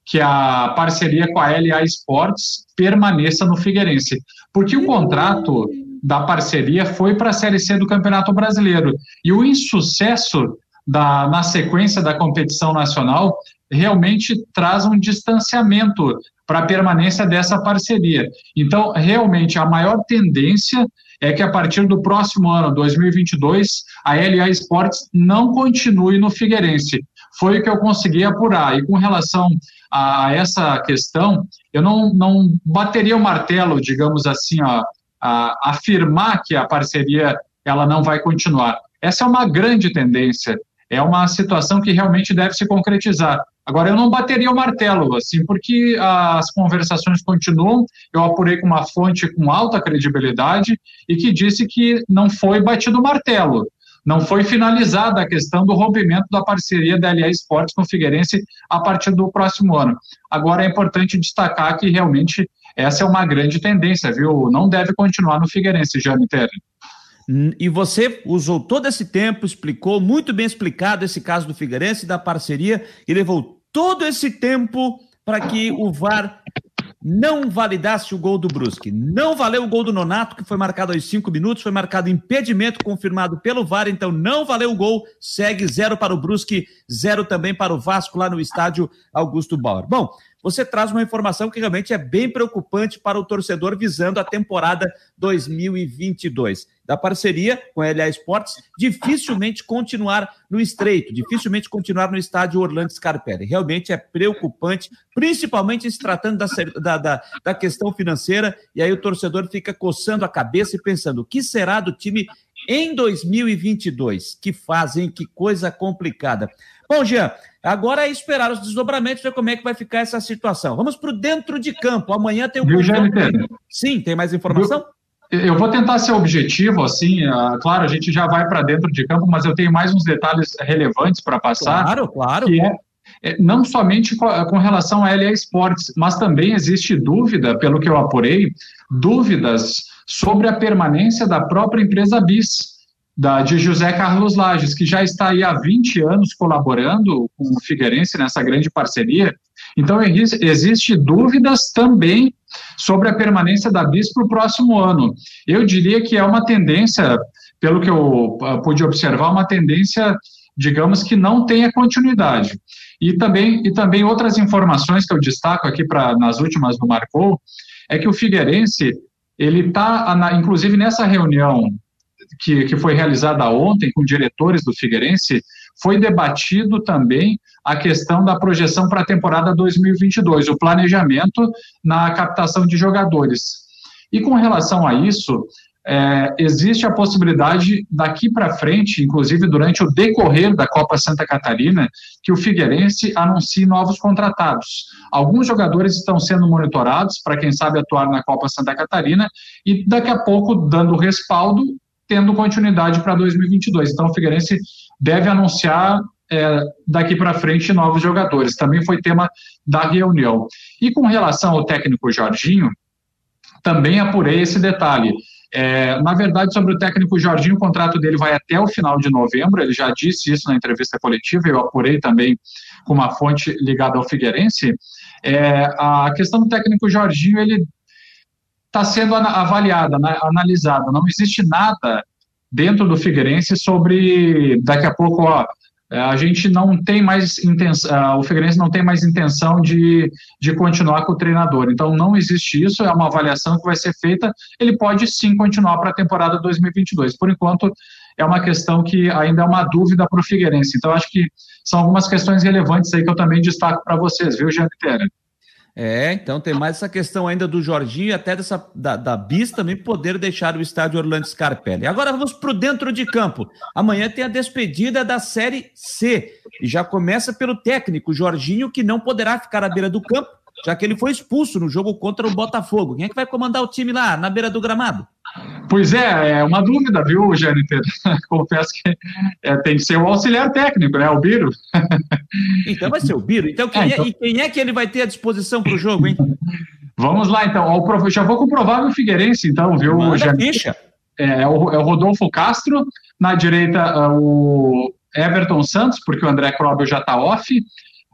que a parceria com a LA Sports permaneça no Figueirense, porque o contrato da parceria foi para a Série C do Campeonato Brasileiro, e o insucesso da, na sequência da competição nacional realmente traz um distanciamento para a permanência dessa parceria. Então, realmente, a maior tendência é que a partir do próximo ano, 2022, a LA Esportes não continue no Figueirense. Foi o que eu consegui apurar. E com relação a essa questão, eu não, não bateria o martelo, digamos assim, ó, a afirmar que a parceria ela não vai continuar. Essa é uma grande tendência, é uma situação que realmente deve se concretizar. Agora, eu não bateria o martelo, assim, porque as conversações continuam. Eu apurei com uma fonte com alta credibilidade e que disse que não foi batido o martelo. Não foi finalizada a questão do rompimento da parceria da LA Esportes com o Figueirense a partir do próximo ano. Agora, é importante destacar que realmente essa é uma grande tendência, viu? Não deve continuar no Figueirense, Jânio Terra. E você usou todo esse tempo, explicou, muito bem explicado esse caso do Figueirense, da parceria, e levou todo esse tempo para que o VAR não validasse o gol do Brusque. Não valeu o gol do Nonato, que foi marcado aos cinco minutos, foi marcado impedimento confirmado pelo VAR, então não valeu o gol, segue zero para o Brusque, zero também para o Vasco lá no estádio Augusto Bauer. Bom, você traz uma informação que realmente é bem preocupante para o torcedor visando a temporada 2022. Da parceria com a LA Esportes, dificilmente continuar no estreito, dificilmente continuar no estádio Orlando Scarpelli. Realmente é preocupante, principalmente se tratando da, da, da, da questão financeira, e aí o torcedor fica coçando a cabeça e pensando: o que será do time em 2022? Que fazem, que coisa complicada. Bom, Jean, agora é esperar os desdobramentos, ver como é que vai ficar essa situação. Vamos para o dentro de campo. Amanhã tem o. Viu, Sim, tem mais informação? Eu vou tentar ser objetivo, assim, uh, claro, a gente já vai para dentro de campo, mas eu tenho mais uns detalhes relevantes para passar. Claro, claro. Que é, é, não somente com, com relação a LA Sports, mas também existe dúvida, pelo que eu apurei, dúvidas sobre a permanência da própria empresa BIS da, de José Carlos Lages, que já está aí há 20 anos colaborando com o Figueirense nessa grande parceria. Então, existe dúvidas também sobre a permanência da BIS para o próximo ano. Eu diria que é uma tendência, pelo que eu uh, pude observar, uma tendência, digamos, que não tenha continuidade. E também, e também outras informações que eu destaco aqui para nas últimas do Marcou, é que o Figueirense, ele está, inclusive nessa reunião que, que foi realizada ontem com diretores do Figueirense, foi debatido também a questão da projeção para a temporada 2022, o planejamento na captação de jogadores. E com relação a isso, é, existe a possibilidade daqui para frente, inclusive durante o decorrer da Copa Santa Catarina, que o Figueirense anuncie novos contratados. Alguns jogadores estão sendo monitorados para quem sabe atuar na Copa Santa Catarina e daqui a pouco dando respaldo tendo continuidade para 2022. Então, o Figueirense deve anunciar é, daqui para frente novos jogadores. Também foi tema da reunião. E com relação ao técnico Jorginho, também apurei esse detalhe. É, na verdade, sobre o técnico Jorginho, o contrato dele vai até o final de novembro, ele já disse isso na entrevista coletiva, eu apurei também com uma fonte ligada ao Figueirense. É, a questão do técnico Jorginho, ele está sendo avaliada, né, analisada. Não existe nada dentro do Figueirense sobre daqui a pouco, ó, a gente não tem mais intenção, o Figueirense não tem mais intenção de, de continuar com o treinador. Então não existe isso, é uma avaliação que vai ser feita. Ele pode sim continuar para a temporada 2022. Por enquanto é uma questão que ainda é uma dúvida para o Figueirense. Então acho que são algumas questões relevantes aí que eu também destaco para vocês, viu, Jean Terra? É, então tem mais essa questão ainda do Jorginho e até dessa, da, da Bis também poder deixar o estádio Orlando Scarpelli. Agora vamos para o dentro de campo. Amanhã tem a despedida da Série C. E já começa pelo técnico Jorginho, que não poderá ficar à beira do campo, já que ele foi expulso no jogo contra o Botafogo. Quem é que vai comandar o time lá, na beira do gramado? Pois é, é uma dúvida, viu, Jâniter? Confesso que é, tem que ser o auxiliar técnico, né? O Biro. Então vai ser o Biro. Então quem, é, então... É, e quem é que ele vai ter à disposição para o jogo, hein? Vamos lá, então. Já vou com o Figueirense, então, viu, Jâniter? É, é, o, é o Rodolfo Castro, na direita o Everton Santos, porque o André Krobel já está off.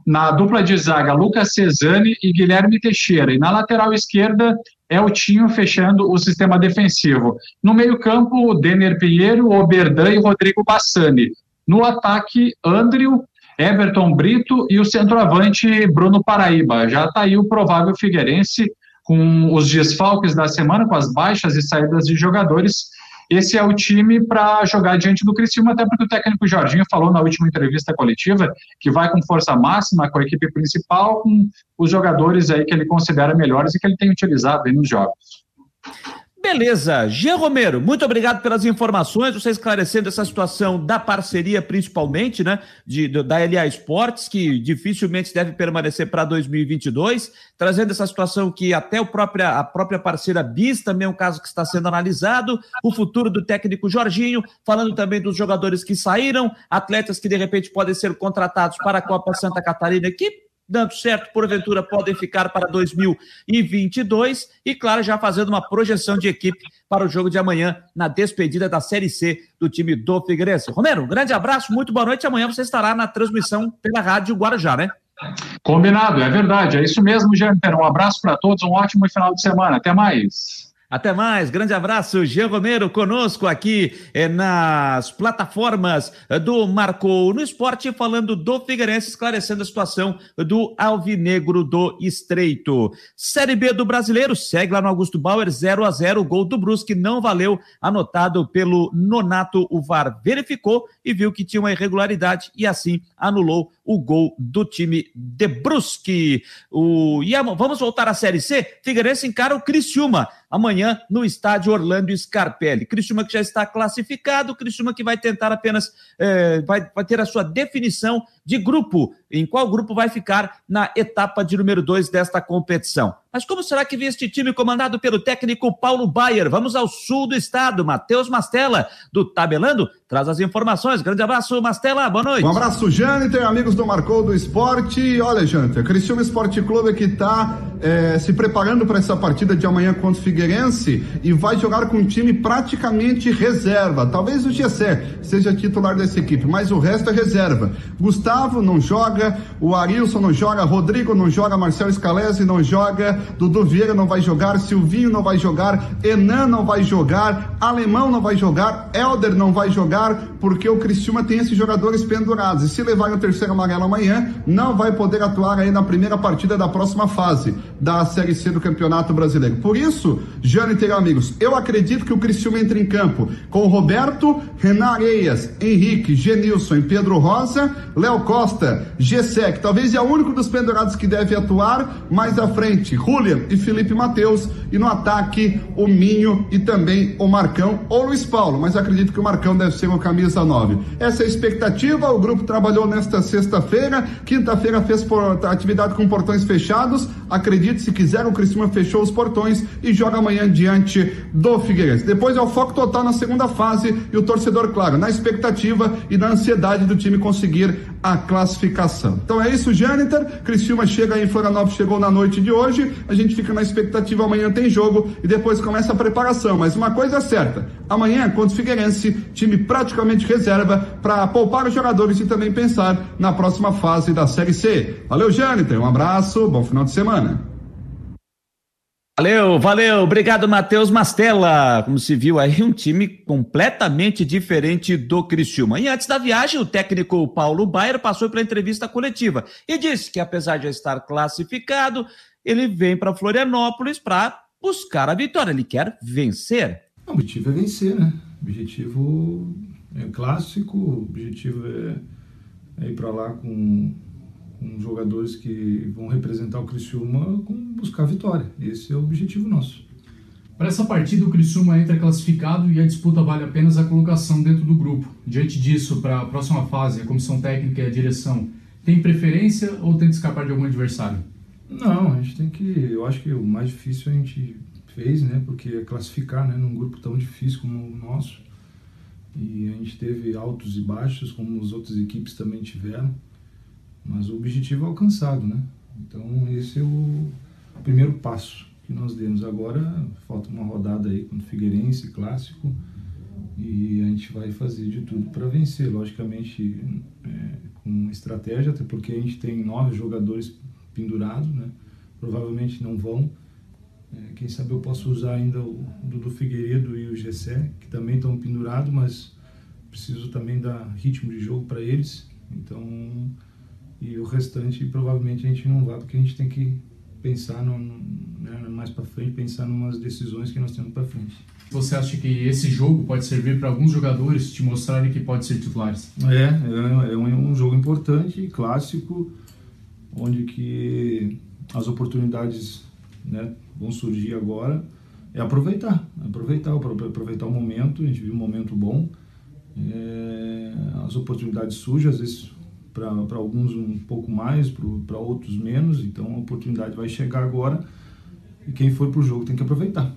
Na dupla de zaga, Lucas Cesani e Guilherme Teixeira. E na lateral esquerda, é o Tinho fechando o sistema defensivo. No meio-campo, Denner Pinheiro, Oberdan e Rodrigo Bassani. No ataque, Andrew, Everton Brito e o centroavante Bruno Paraíba. Já está aí o provável Figueirense com os desfalques da semana, com as baixas e saídas de jogadores esse é o time para jogar diante do Criciúma, até porque o técnico Jorginho falou na última entrevista coletiva que vai com força máxima com a equipe principal, com os jogadores aí que ele considera melhores e que ele tem utilizado nos jogos. Beleza. G. Romero, muito obrigado pelas informações, você esclarecendo essa situação da parceria, principalmente, né, de, da LA Esportes, que dificilmente deve permanecer para 2022, trazendo essa situação que até o própria, a própria parceira BIS também é um caso que está sendo analisado, o futuro do técnico Jorginho, falando também dos jogadores que saíram, atletas que de repente podem ser contratados para a Copa Santa Catarina, que dando certo, porventura podem ficar para 2022 e, claro, já fazendo uma projeção de equipe para o jogo de amanhã na despedida da Série C do time do Figueirense. Romero, um grande abraço, muito boa noite. Amanhã você estará na transmissão pela Rádio Guarujá, né? Combinado, é verdade. É isso mesmo, Jâniter. Um abraço para todos, um ótimo final de semana. Até mais. Até mais, grande abraço, Jean Romero conosco aqui eh, nas plataformas do Marcou no Esporte, falando do Figueirense, esclarecendo a situação do Alvinegro do Estreito. Série B do Brasileiro, segue lá no Augusto Bauer, 0 a 0 gol do Brusque não valeu, anotado pelo Nonato, o VAR verificou e viu que tinha uma irregularidade e assim anulou o gol do time de Brusque. O... E vamos voltar à Série C? Figueirense encara o Criciúma amanhã no estádio Orlando Scarpelli. Criciúma que já está classificado, Criciúma que vai tentar apenas, é, vai, vai ter a sua definição de grupo, em qual grupo vai ficar na etapa de número 2 desta competição. Mas como será que vem este time comandado pelo técnico Paulo Baier? Vamos ao sul do estado. Matheus Mastella, do Tabelando, traz as informações. Grande abraço, Mastella. Boa noite. Um abraço, Jâniter, amigos do Marcou do Esporte. Olha, Jâniter, Criciúma Esporte Clube que está é, se preparando para essa partida de amanhã contra o Figueirense e vai jogar com um time praticamente reserva. Talvez o Gessé seja titular dessa equipe, mas o resto é reserva. Gustavo não joga, o Arilson não joga, Rodrigo não joga, Marcelo Scalese não joga, Dudu Vieira não vai jogar, Silvinho não vai jogar, Enan não vai jogar, Alemão não vai jogar, Elder não vai jogar, porque o Criciúma tem esses jogadores pendurados. E se levar o terceiro amarelo amanhã, não vai poder atuar aí na primeira partida da próxima fase da Série C do Campeonato Brasileiro. Por isso, Jânio e amigos, eu acredito que o Criciúma entre em campo com Roberto, Renan Areias, Henrique, Genilson e Pedro Rosa, Léo Costa, Gessec, talvez é o único dos pendurados que deve atuar mais à frente, Julian e Felipe Matheus, e no ataque o Minho e também o Marcão ou Luiz Paulo, mas acredito que o Marcão deve ser o camisa 9. Essa é a expectativa, o grupo trabalhou nesta sexta-feira, quinta-feira fez por, atividade com portões fechados, acredito se quiser o Criciúma fechou os portões e joga amanhã diante do Figueirense. Depois é o foco total na segunda fase e o torcedor, claro, na expectativa e na ansiedade do time conseguir a classificação. Então é isso, Jâniter. Criciúma chega em Florianópolis, chegou na noite de hoje. A gente fica na expectativa, amanhã tem jogo e depois começa a preparação. Mas uma coisa é certa: amanhã, contra o Figueirense, time praticamente reserva para poupar os jogadores e também pensar na próxima fase da Série C. Valeu, Jâniter. Um abraço, bom final de semana. Valeu, valeu, obrigado Matheus Mastella. Como se viu aí, um time completamente diferente do Criciúma. E antes da viagem, o técnico Paulo Baier passou pela entrevista coletiva e disse que apesar de estar classificado, ele vem para Florianópolis para buscar a vitória. Ele quer vencer. O objetivo é vencer, né? O objetivo é clássico, o objetivo é, é ir para lá com com jogadores que vão representar o Criciúma com buscar a vitória. Esse é o objetivo nosso. Para essa partida, o Criciúma entra classificado e a disputa vale apenas a colocação dentro do grupo. Diante disso, para a próxima fase, a comissão técnica e a direção tem preferência ou tenta escapar de algum adversário? Não, a gente tem que. Eu acho que o mais difícil a gente fez, né? Porque é classificar, né? Num grupo tão difícil como o nosso. E a gente teve altos e baixos, como as outras equipes também tiveram. Mas o objetivo é alcançado, né? Então esse é o primeiro passo que nós demos. Agora falta uma rodada aí com o Figueirense, clássico, e a gente vai fazer de tudo para vencer. Logicamente é, com estratégia, até porque a gente tem nove jogadores pendurados, né? Provavelmente não vão. É, quem sabe eu posso usar ainda o Dudu Figueiredo e o Gessé, que também estão pendurados, mas preciso também dar ritmo de jogo para eles. Então e o restante provavelmente a gente não vai porque a gente tem que pensar no, né, mais para frente, pensar em umas decisões que nós temos para frente. Você acha que esse jogo pode servir para alguns jogadores te mostrarem que pode ser titulares? É, é, é um, um, jogo importante, clássico, onde que as oportunidades né, vão surgir agora. É aproveitar, aproveitar, aproveitar o momento. A gente viu um momento bom. É, as oportunidades surgem, às vezes para alguns um pouco mais, para outros menos, então a oportunidade vai chegar agora e quem for para o jogo tem que aproveitar.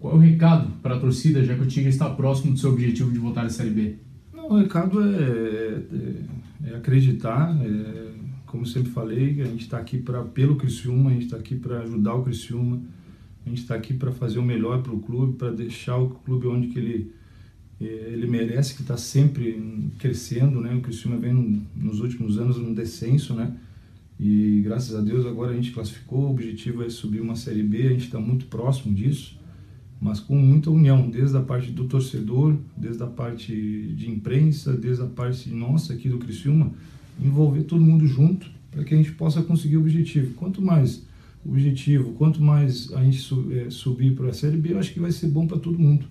Qual é o recado para a torcida, já que o Tigre está próximo do seu objetivo de voltar à Série B? Não, o recado é, é, é acreditar, é como sempre falei, a gente está aqui pra, pelo Criciúma, a gente está aqui para ajudar o Criciúma, a gente está aqui para fazer o melhor para o clube, para deixar o clube onde que ele, ele merece, que está sempre crescendo, né? O Criciúma vem nos últimos anos no descenso, né? E graças a Deus agora a gente classificou, o objetivo é subir uma Série B, a gente está muito próximo disso, mas com muita união, desde a parte do torcedor, desde a parte de imprensa, desde a parte nossa aqui do Criciúma, envolver todo mundo junto para que a gente possa conseguir o objetivo. Quanto mais objetivo, quanto mais a gente é, subir para a Série B, eu acho que vai ser bom para todo mundo,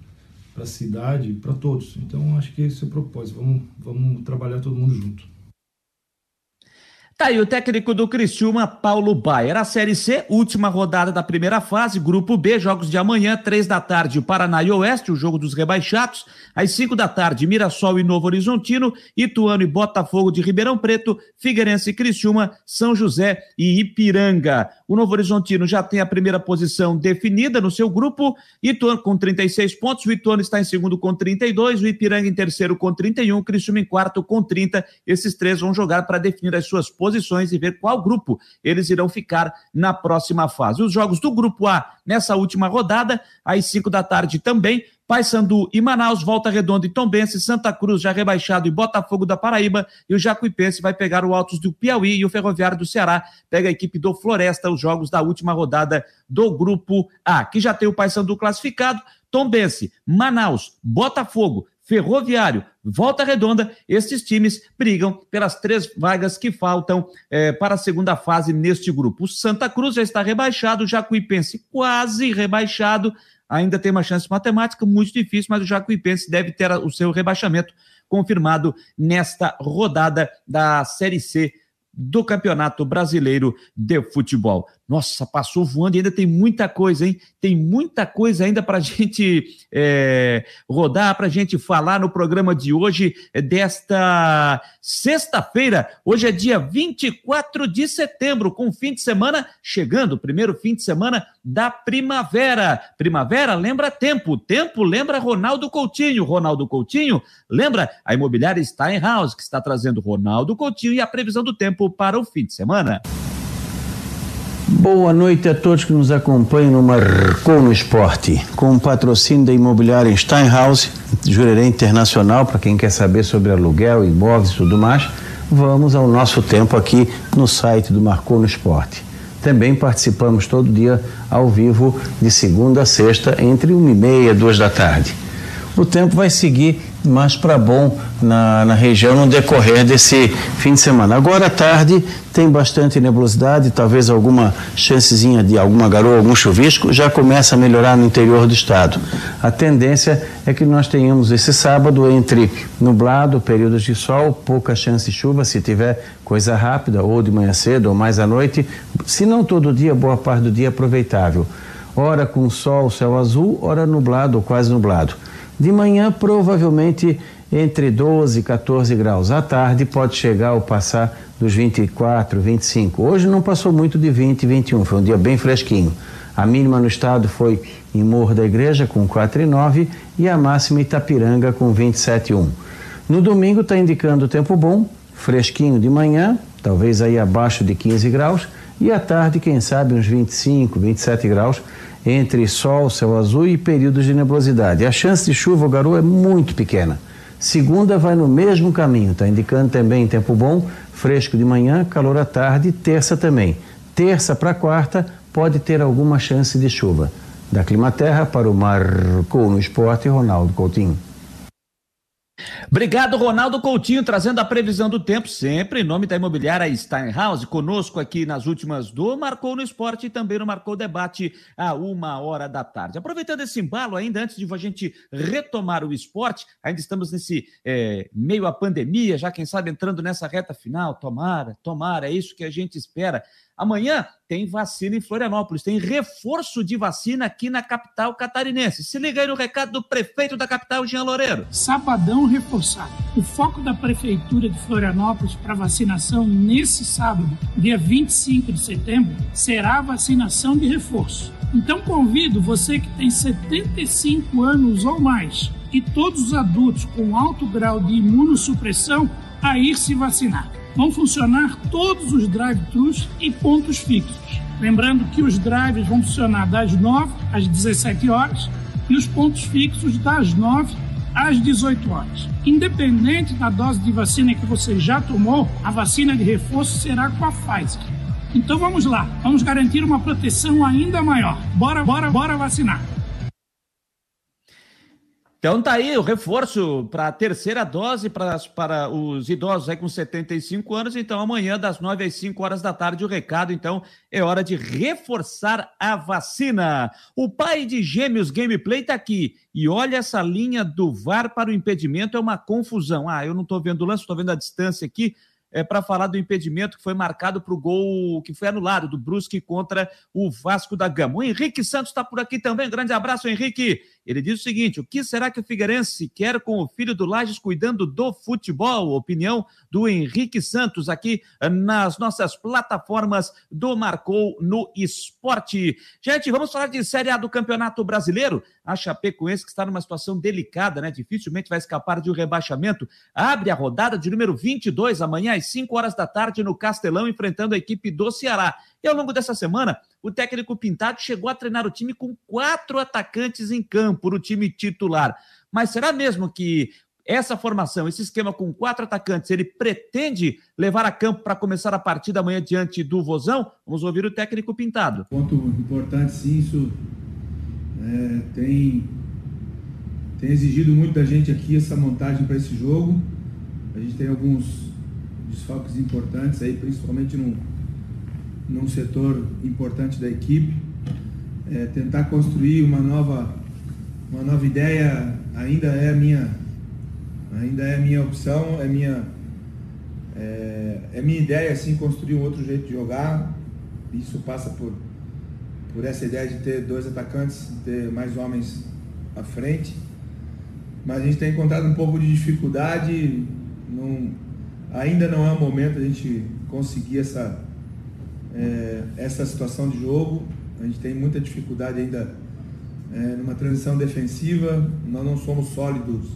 para a cidade, para todos. Então, acho que esse é o propósito. Vamos, vamos trabalhar todo mundo junto. Tá aí o técnico do Criciúma, Paulo Baier. A Série C, última rodada da primeira fase, Grupo B, jogos de amanhã, três da tarde, Paraná e Oeste, o jogo dos rebaixados. Às cinco da tarde, Mirassol e Novo Horizontino, Ituano e Botafogo de Ribeirão Preto, Figueirense e Criciúma, São José e Ipiranga. O Novo Horizontino já tem a primeira posição definida no seu grupo, Ituano com 36 pontos, o Ituano está em segundo com 32, o Ipiranga em terceiro com 31, o Criciúma em quarto com 30. Esses três vão jogar para definir as suas posições e ver qual grupo eles irão ficar na próxima fase. Os jogos do grupo A nessa última rodada, às 5 da tarde também, Paysandu e Manaus, Volta Redonda e Tombense, Santa Cruz já rebaixado e Botafogo da Paraíba e o Jacuipense vai pegar o Altos do Piauí e o Ferroviário do Ceará pega a equipe do Floresta, os jogos da última rodada do Grupo A, que já tem o Paysandu classificado, Tombense, Manaus, Botafogo, Ferroviário, Volta Redonda, esses times brigam pelas três vagas que faltam é, para a segunda fase neste grupo. O Santa Cruz já está rebaixado, o Jacuipense quase rebaixado, ainda tem uma chance matemática muito difícil, mas o Jacuipense deve ter o seu rebaixamento confirmado nesta rodada da Série C do Campeonato Brasileiro de Futebol. Nossa, passou voando e ainda tem muita coisa, hein? Tem muita coisa ainda para a gente é, rodar, para a gente falar no programa de hoje, é, desta sexta-feira. Hoje é dia 24 de setembro, com o fim de semana chegando, primeiro fim de semana da primavera. Primavera lembra tempo, tempo lembra Ronaldo Coutinho. Ronaldo Coutinho lembra a imobiliária Steinhaus, que está trazendo Ronaldo Coutinho e a previsão do tempo para o fim de semana. Boa noite a todos que nos acompanham no Marcou no Esporte, com o patrocínio da imobiliária Steinhaus, Jurerê Internacional, para quem quer saber sobre aluguel, imóveis e tudo mais, vamos ao nosso tempo aqui no site do Marcou no Esporte. Também participamos todo dia ao vivo, de segunda a sexta, entre uma e meia e duas da tarde. O tempo vai seguir mais para bom na, na região no decorrer desse fim de semana. Agora à tarde tem bastante nebulosidade, talvez alguma chancezinha de alguma garoa, algum chuvisco, já começa a melhorar no interior do estado. A tendência é que nós tenhamos esse sábado entre nublado, períodos de sol, pouca chance de chuva, se tiver coisa rápida, ou de manhã cedo, ou mais à noite, se não todo dia, boa parte do dia aproveitável. Ora com sol, céu azul, ora nublado ou quase nublado. De manhã, provavelmente entre 12 e 14 graus. À tarde, pode chegar ou passar dos 24, 25. Hoje não passou muito de 20, 21. Foi um dia bem fresquinho. A mínima no estado foi em Morro da Igreja, com 4,9 e a máxima em Itapiranga, com 27,1. No domingo está indicando tempo bom, fresquinho de manhã, talvez aí abaixo de 15 graus, e à tarde, quem sabe, uns 25, 27 graus entre sol, céu azul e períodos de nebulosidade. A chance de chuva ou garoa é muito pequena. Segunda vai no mesmo caminho, está indicando também tempo bom, fresco de manhã, calor à tarde, terça também. Terça para quarta pode ter alguma chance de chuva. Da Climaterra para o Marcou no Esporte, Ronaldo Coutinho. Obrigado, Ronaldo Coutinho, trazendo a previsão do tempo, sempre em nome da imobiliária Steinhaus, conosco aqui nas últimas do Marcou no Esporte e também no Marcou Debate a uma hora da tarde. Aproveitando esse embalo ainda, antes de a gente retomar o esporte, ainda estamos nesse é, meio à pandemia, já quem sabe entrando nessa reta final, tomara, tomara, é isso que a gente espera. Amanhã tem vacina em Florianópolis, tem reforço de vacina aqui na capital catarinense. Se liga aí no recado do prefeito da capital, Jean Loureiro. Sabadão reforçado. O foco da prefeitura de Florianópolis para vacinação nesse sábado, dia 25 de setembro, será a vacinação de reforço. Então convido você que tem 75 anos ou mais e todos os adultos com alto grau de imunossupressão a ir se vacinar. Vão funcionar todos os drive-thrus e pontos fixos. Lembrando que os drives vão funcionar das 9 às 17 horas e os pontos fixos das 9 às 18 horas. Independente da dose de vacina que você já tomou, a vacina de reforço será com a Pfizer. Então vamos lá, vamos garantir uma proteção ainda maior. Bora, bora, bora vacinar. Então tá aí o reforço para a terceira dose para, para os idosos aí com 75 anos. Então amanhã das 9 às 5 horas da tarde o recado. Então é hora de reforçar a vacina. O pai de gêmeos gameplay tá aqui e olha essa linha do VAR para o impedimento é uma confusão. Ah, eu não estou vendo o lance, estou vendo a distância aqui é, para falar do impedimento que foi marcado para o gol que foi anulado do Brusque contra o Vasco da Gama. O Henrique Santos está por aqui também. Grande abraço, Henrique. Ele diz o seguinte: o que será que o Figueirense quer com o filho do Lages cuidando do futebol? Opinião do Henrique Santos aqui nas nossas plataformas do Marcou no Esporte. Gente, vamos falar de Série A do Campeonato Brasileiro. A Chapecoense que está numa situação delicada, né? Dificilmente vai escapar de um rebaixamento. Abre a rodada de número 22 amanhã às 5 horas da tarde no Castelão enfrentando a equipe do Ceará. E ao longo dessa semana, o técnico Pintado chegou a treinar o time com quatro atacantes em campo no time titular. Mas será mesmo que essa formação, esse esquema com quatro atacantes, ele pretende levar a campo para começar a partida amanhã diante do Vozão? Vamos ouvir o técnico Pintado. Ponto importante, sim, isso é, tem, tem exigido muito da gente aqui essa montagem para esse jogo. A gente tem alguns desfalques importantes aí, principalmente no, num setor importante da equipe. É, tentar construir uma nova, uma nova ideia ainda é a minha, ainda é minha opção, é minha, é, é minha ideia assim construir um outro jeito de jogar. Isso passa por, por essa ideia de ter dois atacantes, ter mais homens à frente. Mas a gente tem encontrado um pouco de dificuldade. Não, ainda não é o momento a gente conseguir essa é, essa situação de jogo. A gente tem muita dificuldade ainda é, numa transição defensiva. Nós não somos sólidos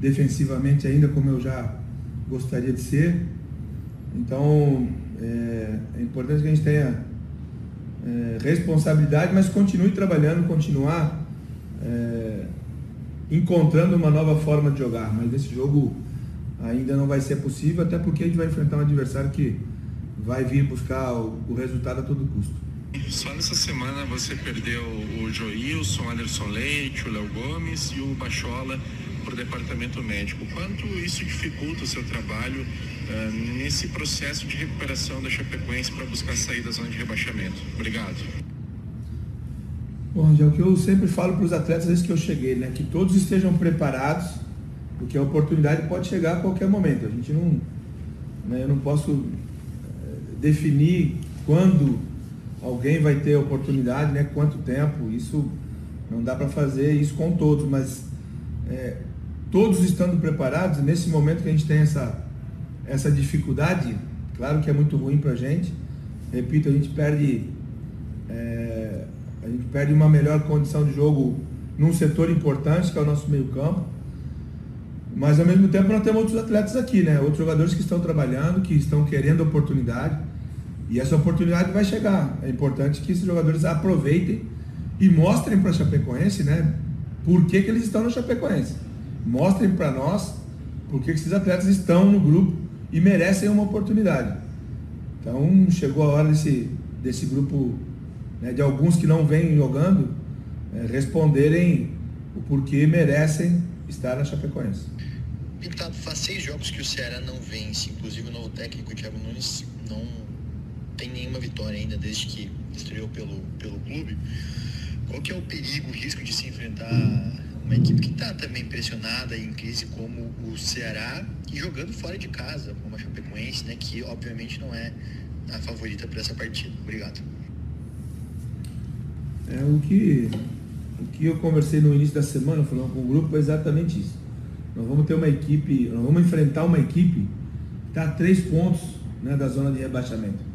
defensivamente ainda como eu já gostaria de ser. Então é, é importante que a gente tenha é, responsabilidade, mas continue trabalhando, continuar é, encontrando uma nova forma de jogar. Mas esse jogo ainda não vai ser possível, até porque a gente vai enfrentar um adversário que vai vir buscar o, o resultado a todo custo. Só nessa semana você perdeu o Joilson, Anderson Leite, o Léo Gomes e o Bachola para o departamento médico. Quanto isso dificulta o seu trabalho uh, nesse processo de recuperação da Chapecoense para buscar sair da zona de rebaixamento? Obrigado. Bom, é o que eu sempre falo para os atletas desde que eu cheguei, né? Que todos estejam preparados, porque a oportunidade pode chegar a qualquer momento. A gente não, né, eu não posso definir quando alguém vai ter oportunidade, né? Quanto tempo? Isso não dá para fazer isso com todos, mas é, todos estando preparados nesse momento que a gente tem essa essa dificuldade, claro que é muito ruim para a gente. Repito, a gente perde é, a gente perde uma melhor condição de jogo num setor importante que é o nosso meio campo. Mas ao mesmo tempo nós temos outros atletas aqui, né? Outros jogadores que estão trabalhando, que estão querendo oportunidade. E essa oportunidade vai chegar. É importante que esses jogadores aproveitem e mostrem para a Chapecoense, né? Por que, que eles estão na Chapecoense. Mostrem para nós por que, que esses atletas estão no grupo e merecem uma oportunidade. Então chegou a hora desse, desse grupo, né, de alguns que não vêm jogando, é, responderem o porquê merecem estar na Chapecoense. Pintado, faz seis jogos que o Ceará não vence, inclusive o novo técnico Thiago Nunes não tem nenhuma vitória ainda desde que estreou pelo, pelo clube. Qual que é o perigo, o risco de se enfrentar uma equipe que está também pressionada em crise como o Ceará e jogando fora de casa, como a Chapecoense, né, que obviamente não é a favorita para essa partida. Obrigado. É o que, o que eu conversei no início da semana, falando com o grupo, é exatamente isso. Nós vamos ter uma equipe, nós vamos enfrentar uma equipe que está a três pontos né, da zona de rebaixamento.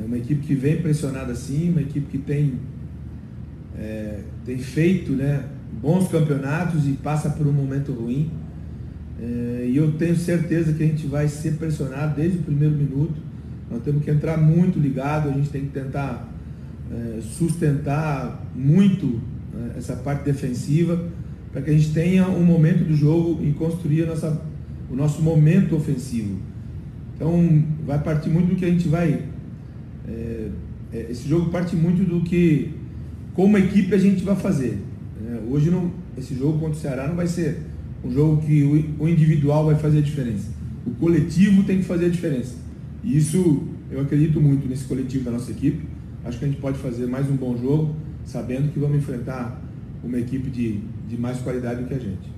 É uma equipe que vem pressionada assim, uma equipe que tem, é, tem feito né, bons campeonatos e passa por um momento ruim. É, e eu tenho certeza que a gente vai ser pressionado desde o primeiro minuto. Nós temos que entrar muito ligado, a gente tem que tentar é, sustentar muito é, essa parte defensiva para que a gente tenha um momento do jogo e construir nossa, o nosso momento ofensivo. Então vai partir muito do que a gente vai. É, é esse jogo parte muito do que como equipe a gente vai fazer. É, hoje não, esse jogo contra o Ceará não vai ser um jogo que o, o individual vai fazer a diferença. O coletivo tem que fazer a diferença. E isso eu acredito muito nesse coletivo da nossa equipe. Acho que a gente pode fazer mais um bom jogo, sabendo que vamos enfrentar uma equipe de, de mais qualidade do que a gente.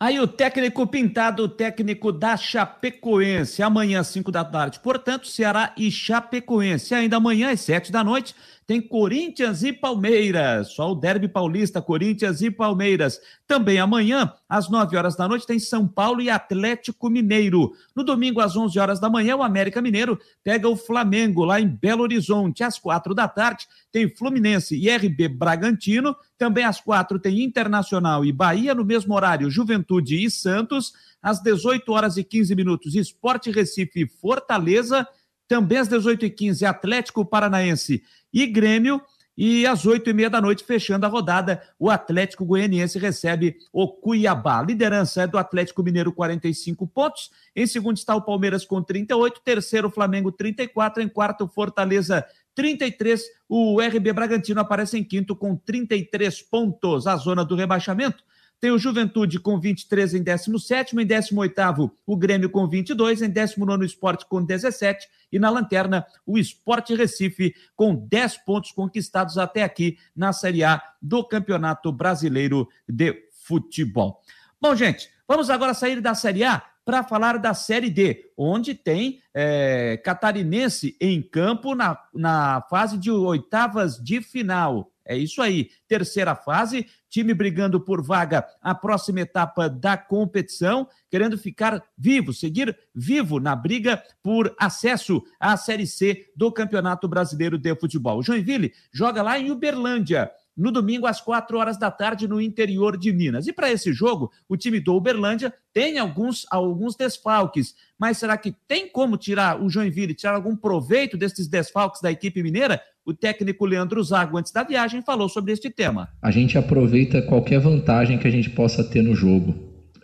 Aí o técnico pintado, o técnico da Chapecoense, amanhã às 5 da tarde. Portanto, Ceará e Chapecoense. Ainda amanhã às 7 da noite, tem Corinthians e Palmeiras. Só o Derby Paulista, Corinthians e Palmeiras. Também amanhã, às 9 horas da noite, tem São Paulo e Atlético Mineiro. No domingo, às 11 horas da manhã, o América Mineiro pega o Flamengo lá em Belo Horizonte. Às 4 da tarde, tem Fluminense e RB Bragantino. Também às 4 tem Internacional e Bahia. No mesmo horário, Juventude e Santos. Às 18 horas e 15 minutos, Esporte Recife e Fortaleza. Também às 18h15, Atlético Paranaense e Grêmio. E às oito e meia da noite, fechando a rodada, o Atlético Goianiense recebe o Cuiabá. Liderança é do Atlético Mineiro, 45 pontos. Em segundo está o Palmeiras com 38. Terceiro, o Flamengo, 34. Em quarto, Fortaleza, 33. O RB Bragantino aparece em quinto com 33 pontos. A zona do rebaixamento tem o Juventude com 23 em 17, em 18 o Grêmio com 22, em 19 o Esporte com 17 e na lanterna o Esporte Recife com 10 pontos conquistados até aqui na Série A do Campeonato Brasileiro de Futebol. Bom, gente, vamos agora sair da Série A para falar da Série D, onde tem é, catarinense em campo na, na fase de oitavas de final. É isso aí. Terceira fase, time brigando por vaga a próxima etapa da competição, querendo ficar vivo, seguir vivo na briga por acesso à Série C do Campeonato Brasileiro de Futebol. O Joinville joga lá em Uberlândia no domingo às quatro horas da tarde no interior de Minas. E para esse jogo, o time do Uberlândia tem alguns, alguns desfalques, mas será que tem como tirar o Joinville, tirar algum proveito desses desfalques da equipe mineira? O técnico Leandro Zago, antes da viagem, falou sobre este tema. A gente aproveita qualquer vantagem que a gente possa ter no jogo.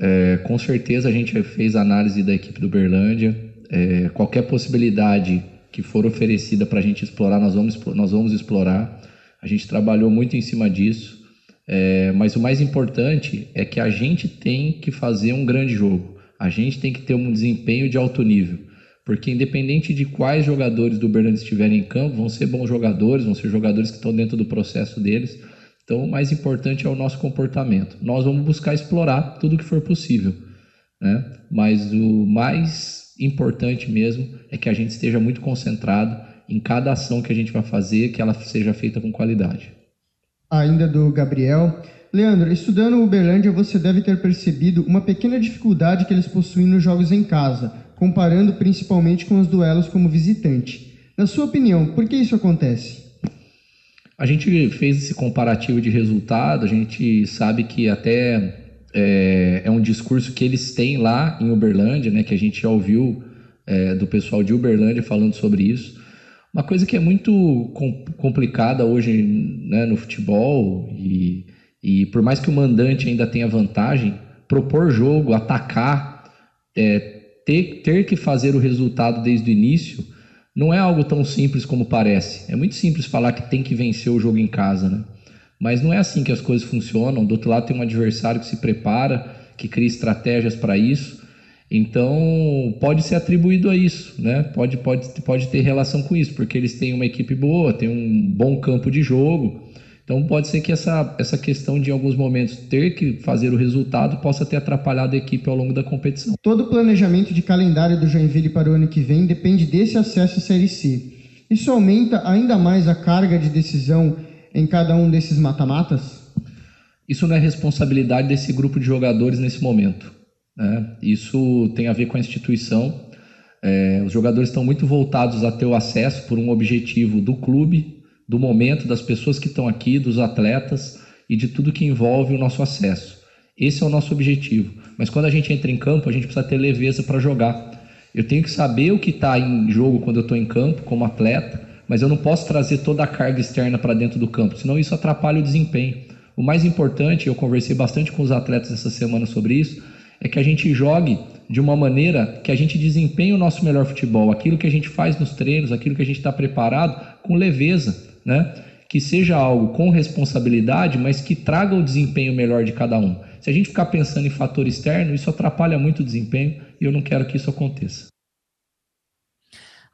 É, com certeza a gente fez análise da equipe do Uberlândia. É, qualquer possibilidade que for oferecida para a gente explorar, nós vamos, nós vamos explorar. A gente trabalhou muito em cima disso, é, mas o mais importante é que a gente tem que fazer um grande jogo. A gente tem que ter um desempenho de alto nível, porque independente de quais jogadores do Bernardo estiverem em campo, vão ser bons jogadores, vão ser jogadores que estão dentro do processo deles. Então, o mais importante é o nosso comportamento. Nós vamos buscar explorar tudo que for possível, né? Mas o mais importante mesmo é que a gente esteja muito concentrado em cada ação que a gente vai fazer, que ela seja feita com qualidade. Ainda do Gabriel. Leandro, estudando o Uberlândia, você deve ter percebido uma pequena dificuldade que eles possuem nos jogos em casa, comparando principalmente com os duelos como visitante. Na sua opinião, por que isso acontece? A gente fez esse comparativo de resultado, a gente sabe que até é, é um discurso que eles têm lá em Uberlândia, né, que a gente já ouviu é, do pessoal de Uberlândia falando sobre isso. Uma coisa que é muito complicada hoje né, no futebol, e, e por mais que o mandante ainda tenha vantagem, propor jogo, atacar, é, ter, ter que fazer o resultado desde o início, não é algo tão simples como parece. É muito simples falar que tem que vencer o jogo em casa, né? Mas não é assim que as coisas funcionam. Do outro lado tem um adversário que se prepara, que cria estratégias para isso. Então, pode ser atribuído a isso, né? Pode, pode, pode ter relação com isso, porque eles têm uma equipe boa, têm um bom campo de jogo. Então, pode ser que essa, essa questão de, em alguns momentos, ter que fazer o resultado possa ter atrapalhado a equipe ao longo da competição. Todo o planejamento de calendário do Joinville para o ano que vem depende desse acesso à Série C. Isso aumenta ainda mais a carga de decisão em cada um desses mata-matas? Isso não é responsabilidade desse grupo de jogadores nesse momento. Né? Isso tem a ver com a instituição. É, os jogadores estão muito voltados a ter o acesso por um objetivo do clube, do momento, das pessoas que estão aqui, dos atletas e de tudo que envolve o nosso acesso. Esse é o nosso objetivo. Mas quando a gente entra em campo, a gente precisa ter leveza para jogar. Eu tenho que saber o que está em jogo quando eu estou em campo, como atleta, mas eu não posso trazer toda a carga externa para dentro do campo, senão isso atrapalha o desempenho. O mais importante, eu conversei bastante com os atletas essa semana sobre isso, é que a gente jogue de uma maneira que a gente desempenhe o nosso melhor futebol, aquilo que a gente faz nos treinos, aquilo que a gente está preparado, com leveza, né? Que seja algo com responsabilidade, mas que traga o desempenho melhor de cada um. Se a gente ficar pensando em fator externo, isso atrapalha muito o desempenho e eu não quero que isso aconteça.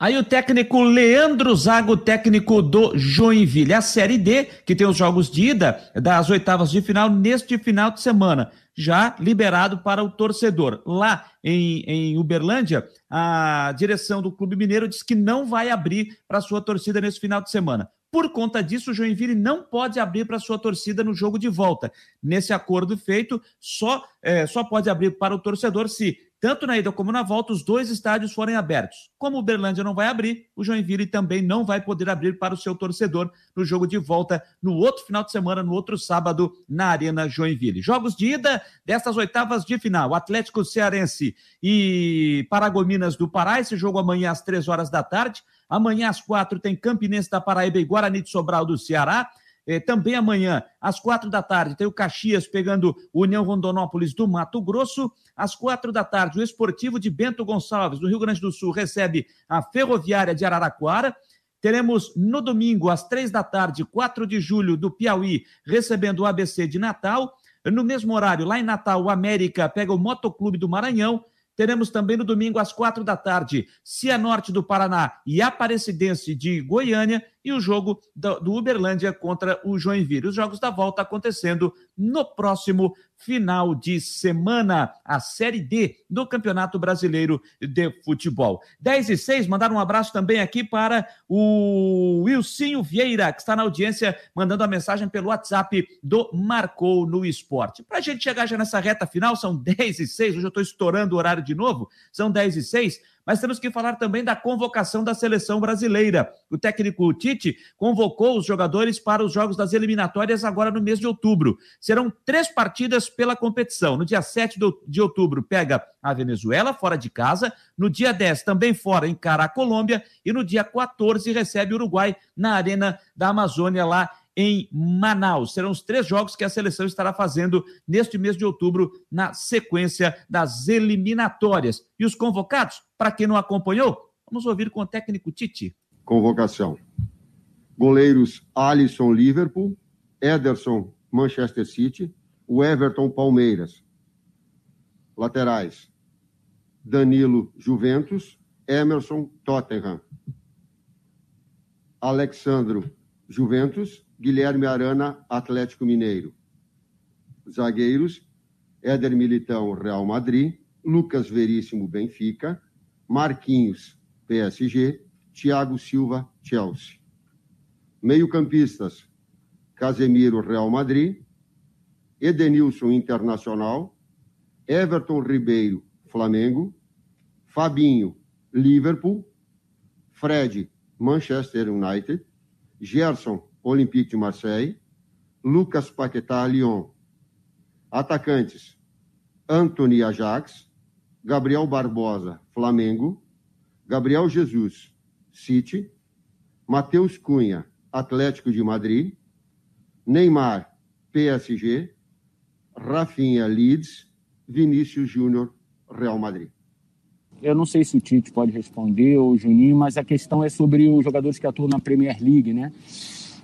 Aí o técnico Leandro Zago, técnico do Joinville. A Série D, que tem os jogos de ida das oitavas de final neste final de semana, já liberado para o torcedor. Lá em, em Uberlândia, a direção do Clube Mineiro diz que não vai abrir para sua torcida nesse final de semana. Por conta disso, o Joinville não pode abrir para sua torcida no jogo de volta. Nesse acordo feito, só, é, só pode abrir para o torcedor se tanto na ida como na volta, os dois estádios forem abertos. Como o Berlândia não vai abrir, o Joinville também não vai poder abrir para o seu torcedor no jogo de volta no outro final de semana, no outro sábado, na Arena Joinville. Jogos de ida destas oitavas de final: Atlético Cearense e Paragominas do Pará. Esse jogo amanhã às três horas da tarde. Amanhã às quatro tem Campinense da Paraíba e Guarani de Sobral do Ceará. Eh, também amanhã, às quatro da tarde, tem o Caxias pegando o União Rondonópolis do Mato Grosso. Às quatro da tarde, o Esportivo de Bento Gonçalves, do Rio Grande do Sul, recebe a Ferroviária de Araraquara. Teremos no domingo, às três da tarde, 4 de julho, do Piauí, recebendo o ABC de Natal. No mesmo horário, lá em Natal, o América pega o Motoclube do Maranhão. Teremos também no domingo, às quatro da tarde, Cianorte do Paraná e Aparecidense de Goiânia e o jogo do, Uberlândia contra o Joinville. Os jogos da volta acontecendo no próximo final de semana, a Série D do Campeonato Brasileiro de Futebol. 10 e 6, mandar um abraço também aqui para o Wilsinho Vieira, que está na audiência, mandando a mensagem pelo WhatsApp do Marcou no Esporte. Para a gente chegar já nessa reta final, são 10 e 6, hoje eu estou estourando o horário de novo, são 10 e 6 mas temos que falar também da convocação da seleção brasileira. O técnico Tite convocou os jogadores para os jogos das eliminatórias agora no mês de outubro. Serão três partidas pela competição. No dia 7 de outubro, pega a Venezuela fora de casa. No dia 10, também fora, encara a Colômbia. E no dia 14, recebe o Uruguai na Arena da Amazônia, lá em Manaus. Serão os três jogos que a seleção estará fazendo neste mês de outubro, na sequência das eliminatórias. E os convocados, para quem não acompanhou, vamos ouvir com o técnico Tite. Convocação: goleiros Alisson Liverpool, Ederson Manchester City, o Everton Palmeiras. Laterais: Danilo Juventus, Emerson Tottenham. Alexandro Juventus, Guilherme Arana, Atlético Mineiro. Zagueiros, Éder Militão, Real Madrid, Lucas Veríssimo, Benfica, Marquinhos, PSG, Thiago Silva, Chelsea. Meio-campistas, Casemiro, Real Madrid, Edenilson, Internacional, Everton Ribeiro, Flamengo, Fabinho, Liverpool, Fred, Manchester United, Gerson, Olympique de Marseille, Lucas Paquetá, Lyon. Atacantes, Anthony Ajax, Gabriel Barbosa, Flamengo, Gabriel Jesus, City, Matheus Cunha, Atlético de Madrid, Neymar, PSG, Rafinha, Leeds, Vinícius Júnior, Real Madrid. Eu não sei se o Tite pode responder ou o Juninho, mas a questão é sobre os jogadores que atuam na Premier League, né?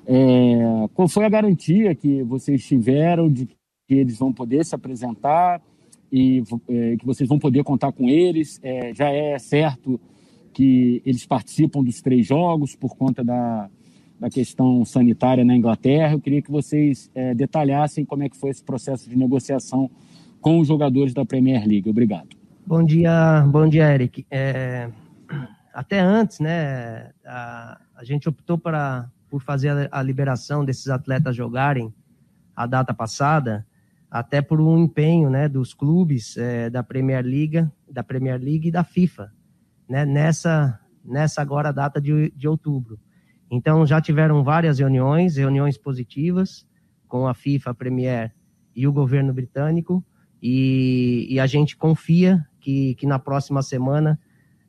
É, qual foi a garantia que vocês tiveram de que eles vão poder se apresentar e é, que vocês vão poder contar com eles? É, já é certo que eles participam dos três jogos por conta da, da questão sanitária na Inglaterra. Eu queria que vocês é, detalhassem como é que foi esse processo de negociação com os jogadores da Premier League. Obrigado. Bom dia, bom dia, Eric. É, até antes, né, a, a gente optou para por fazer a, a liberação desses atletas jogarem a data passada, até por um empenho né, dos clubes é, da Premier League, da Premier League e da FIFA, né, nessa, nessa agora data de, de outubro. Então já tiveram várias reuniões, reuniões positivas com a FIFA, a Premier e o governo britânico, e, e a gente confia que, que na próxima semana,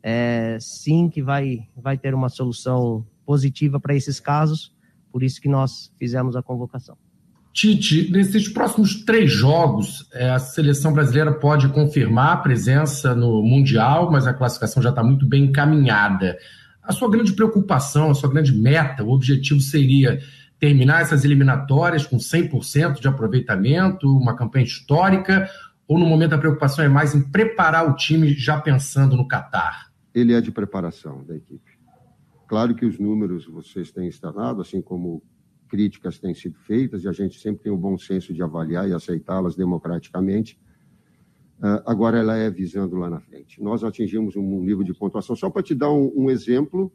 é, sim, que vai, vai ter uma solução positiva para esses casos, por isso que nós fizemos a convocação. Tite, nesses próximos três jogos, é, a seleção brasileira pode confirmar a presença no Mundial, mas a classificação já está muito bem encaminhada. A sua grande preocupação, a sua grande meta, o objetivo seria terminar essas eliminatórias com 100% de aproveitamento, uma campanha histórica, ou no momento a preocupação é mais em preparar o time já pensando no Catar? Ele é de preparação da equipe. Claro que os números vocês têm externado, assim como críticas têm sido feitas e a gente sempre tem o bom senso de avaliar e aceitá-las democraticamente. Uh, agora ela é visando lá na frente. Nós atingimos um nível de pontuação, só para te dar um, um exemplo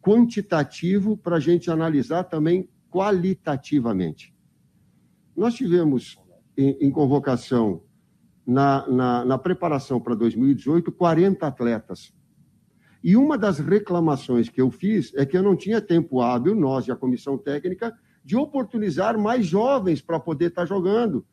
quantitativo para a gente analisar também qualitativamente. Nós tivemos em, em convocação, na, na, na preparação para 2018, 40 atletas. E uma das reclamações que eu fiz é que eu não tinha tempo hábil, nós e a comissão técnica, de oportunizar mais jovens para poder estar tá jogando,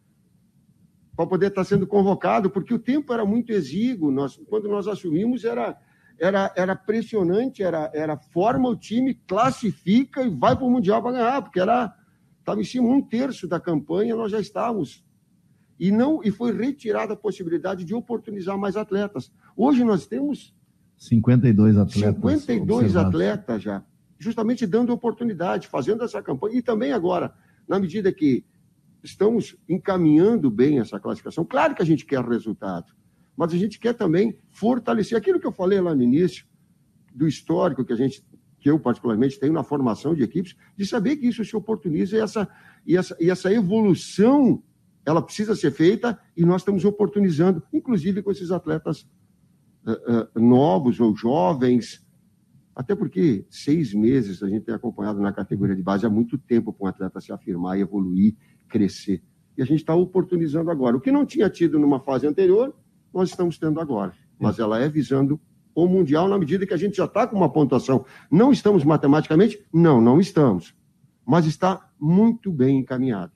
para poder estar tá sendo convocado, porque o tempo era muito exíguo. Nós, quando nós assumimos, era, era, era pressionante, era, era forma o time, classifica e vai para o Mundial para ganhar, porque era estava em cima um terço da campanha, nós já estávamos. E não e foi retirada a possibilidade de oportunizar mais atletas. Hoje nós temos 52 atletas. 52 atletas já justamente dando oportunidade, fazendo essa campanha. E também agora, na medida que estamos encaminhando bem essa classificação, claro que a gente quer resultado, mas a gente quer também fortalecer aquilo que eu falei lá no início, do histórico que a gente, que eu particularmente tenho na formação de equipes, de saber que isso se oportuniza e essa, e essa, e essa evolução ela precisa ser feita e nós estamos oportunizando, inclusive com esses atletas uh, uh, novos ou jovens, até porque seis meses a gente tem acompanhado na categoria de base há muito tempo para um atleta se afirmar, evoluir, crescer. E a gente está oportunizando agora. O que não tinha tido numa fase anterior, nós estamos tendo agora. Mas ela é visando o Mundial na medida que a gente já está com uma pontuação. Não estamos matematicamente? Não, não estamos. Mas está muito bem encaminhado.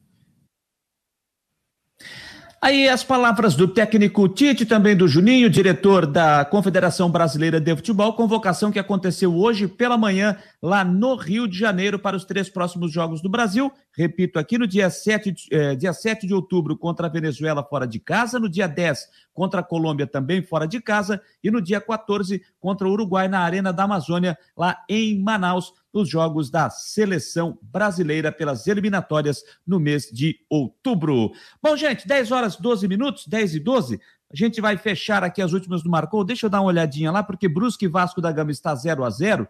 Aí as palavras do técnico Tite, também do Juninho, diretor da Confederação Brasileira de Futebol, convocação que aconteceu hoje pela manhã lá no Rio de Janeiro para os três próximos jogos do Brasil. Repito, aqui no dia 7, eh, dia 7 de outubro contra a Venezuela fora de casa, no dia 10 contra a Colômbia também fora de casa e no dia 14 contra o Uruguai na Arena da Amazônia, lá em Manaus os jogos da seleção brasileira pelas eliminatórias no mês de outubro. Bom, gente, 10 horas 12 minutos, 10 e 12. A gente vai fechar aqui as últimas do Marcou. Deixa eu dar uma olhadinha lá, porque Brusque e Vasco da Gama está 0 a 0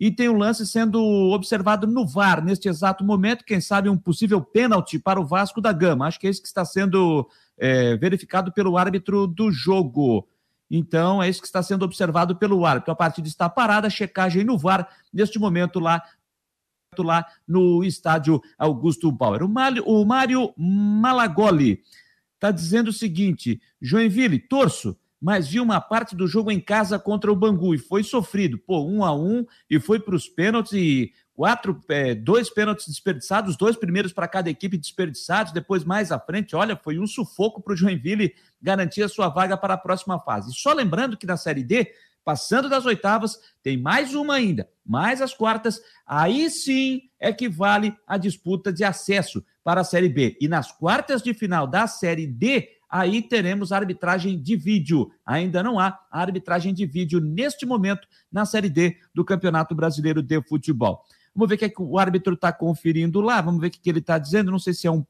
e tem o um lance sendo observado no VAR neste exato momento. Quem sabe um possível pênalti para o Vasco da Gama. Acho que é isso que está sendo é, verificado pelo árbitro do jogo. Então, é isso que está sendo observado pelo árbitro. A partida está parada, checagem no VAR, neste momento lá lá no estádio Augusto Bauer. O Mário, o Mário Malagoli está dizendo o seguinte: Joinville, torço, mas vi uma parte do jogo em casa contra o Bangu e foi sofrido. Pô, um a um e foi para os pênaltis e quatro, é, dois pênaltis desperdiçados, dois primeiros para cada equipe desperdiçados, depois mais à frente, olha, foi um sufoco para o Joinville garantir a sua vaga para a próxima fase. Só lembrando que na Série D, passando das oitavas, tem mais uma ainda, mais as quartas, aí sim é que vale a disputa de acesso para a Série B. E nas quartas de final da Série D, aí teremos arbitragem de vídeo. Ainda não há arbitragem de vídeo neste momento na Série D do Campeonato Brasileiro de Futebol. Vamos ver o que, é que o árbitro está conferindo lá, vamos ver o que, que ele está dizendo. Não sei se é um.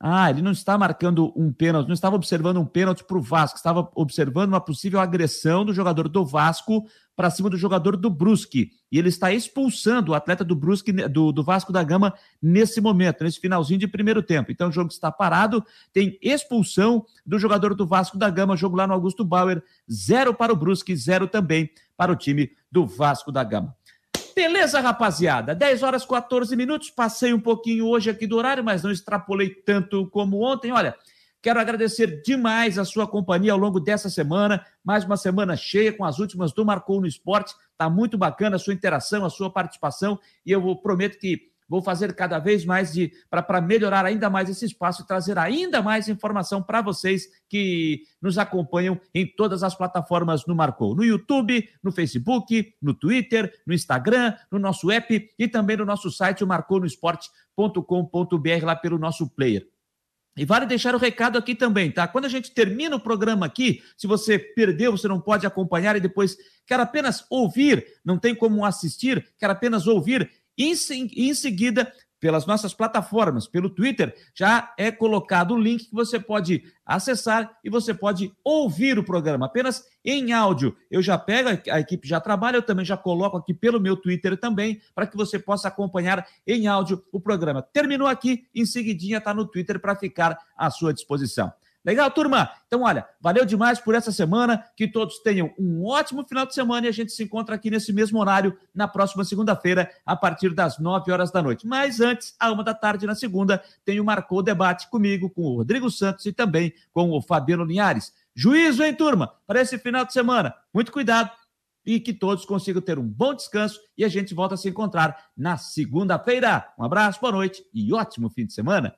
Ah, ele não está marcando um pênalti, não estava observando um pênalti para o Vasco, estava observando uma possível agressão do jogador do Vasco para cima do jogador do Brusque. E ele está expulsando o atleta do Brusque, do, do Vasco da Gama, nesse momento, nesse finalzinho de primeiro tempo. Então o jogo está parado, tem expulsão do jogador do Vasco da Gama, jogo lá no Augusto Bauer, zero para o Brusque, zero também para o time do Vasco da Gama. Beleza, rapaziada? 10 horas 14 minutos. Passei um pouquinho hoje aqui do horário, mas não extrapolei tanto como ontem. Olha, quero agradecer demais a sua companhia ao longo dessa semana. Mais uma semana cheia com as últimas do Marcou no Esporte. Tá muito bacana a sua interação, a sua participação. E eu prometo que vou fazer cada vez mais de para melhorar ainda mais esse espaço e trazer ainda mais informação para vocês que nos acompanham em todas as plataformas no Marcou, no YouTube, no Facebook, no Twitter, no Instagram, no nosso app e também no nosso site, o marconosport.com.br, lá pelo nosso player. E vale deixar o recado aqui também, tá? Quando a gente termina o programa aqui, se você perdeu, você não pode acompanhar e depois quer apenas ouvir, não tem como assistir, quer apenas ouvir, em, seguida pelas nossas plataformas, pelo Twitter, já é colocado o link que você pode acessar e você pode ouvir o programa apenas em áudio. Eu já pego, a equipe já trabalha, eu também já coloco aqui pelo meu Twitter também, para que você possa acompanhar em áudio o programa. Terminou aqui, em seguidinha está no Twitter para ficar à sua disposição. Legal, turma? Então, olha, valeu demais por essa semana. Que todos tenham um ótimo final de semana e a gente se encontra aqui nesse mesmo horário na próxima segunda-feira, a partir das 9 horas da noite. Mas antes, à uma da tarde na segunda, tem o Marcou Debate comigo, com o Rodrigo Santos e também com o Fabiano Linhares. Juízo, hein, turma? Para esse final de semana. Muito cuidado e que todos consigam ter um bom descanso e a gente volta a se encontrar na segunda-feira. Um abraço, boa noite e ótimo fim de semana.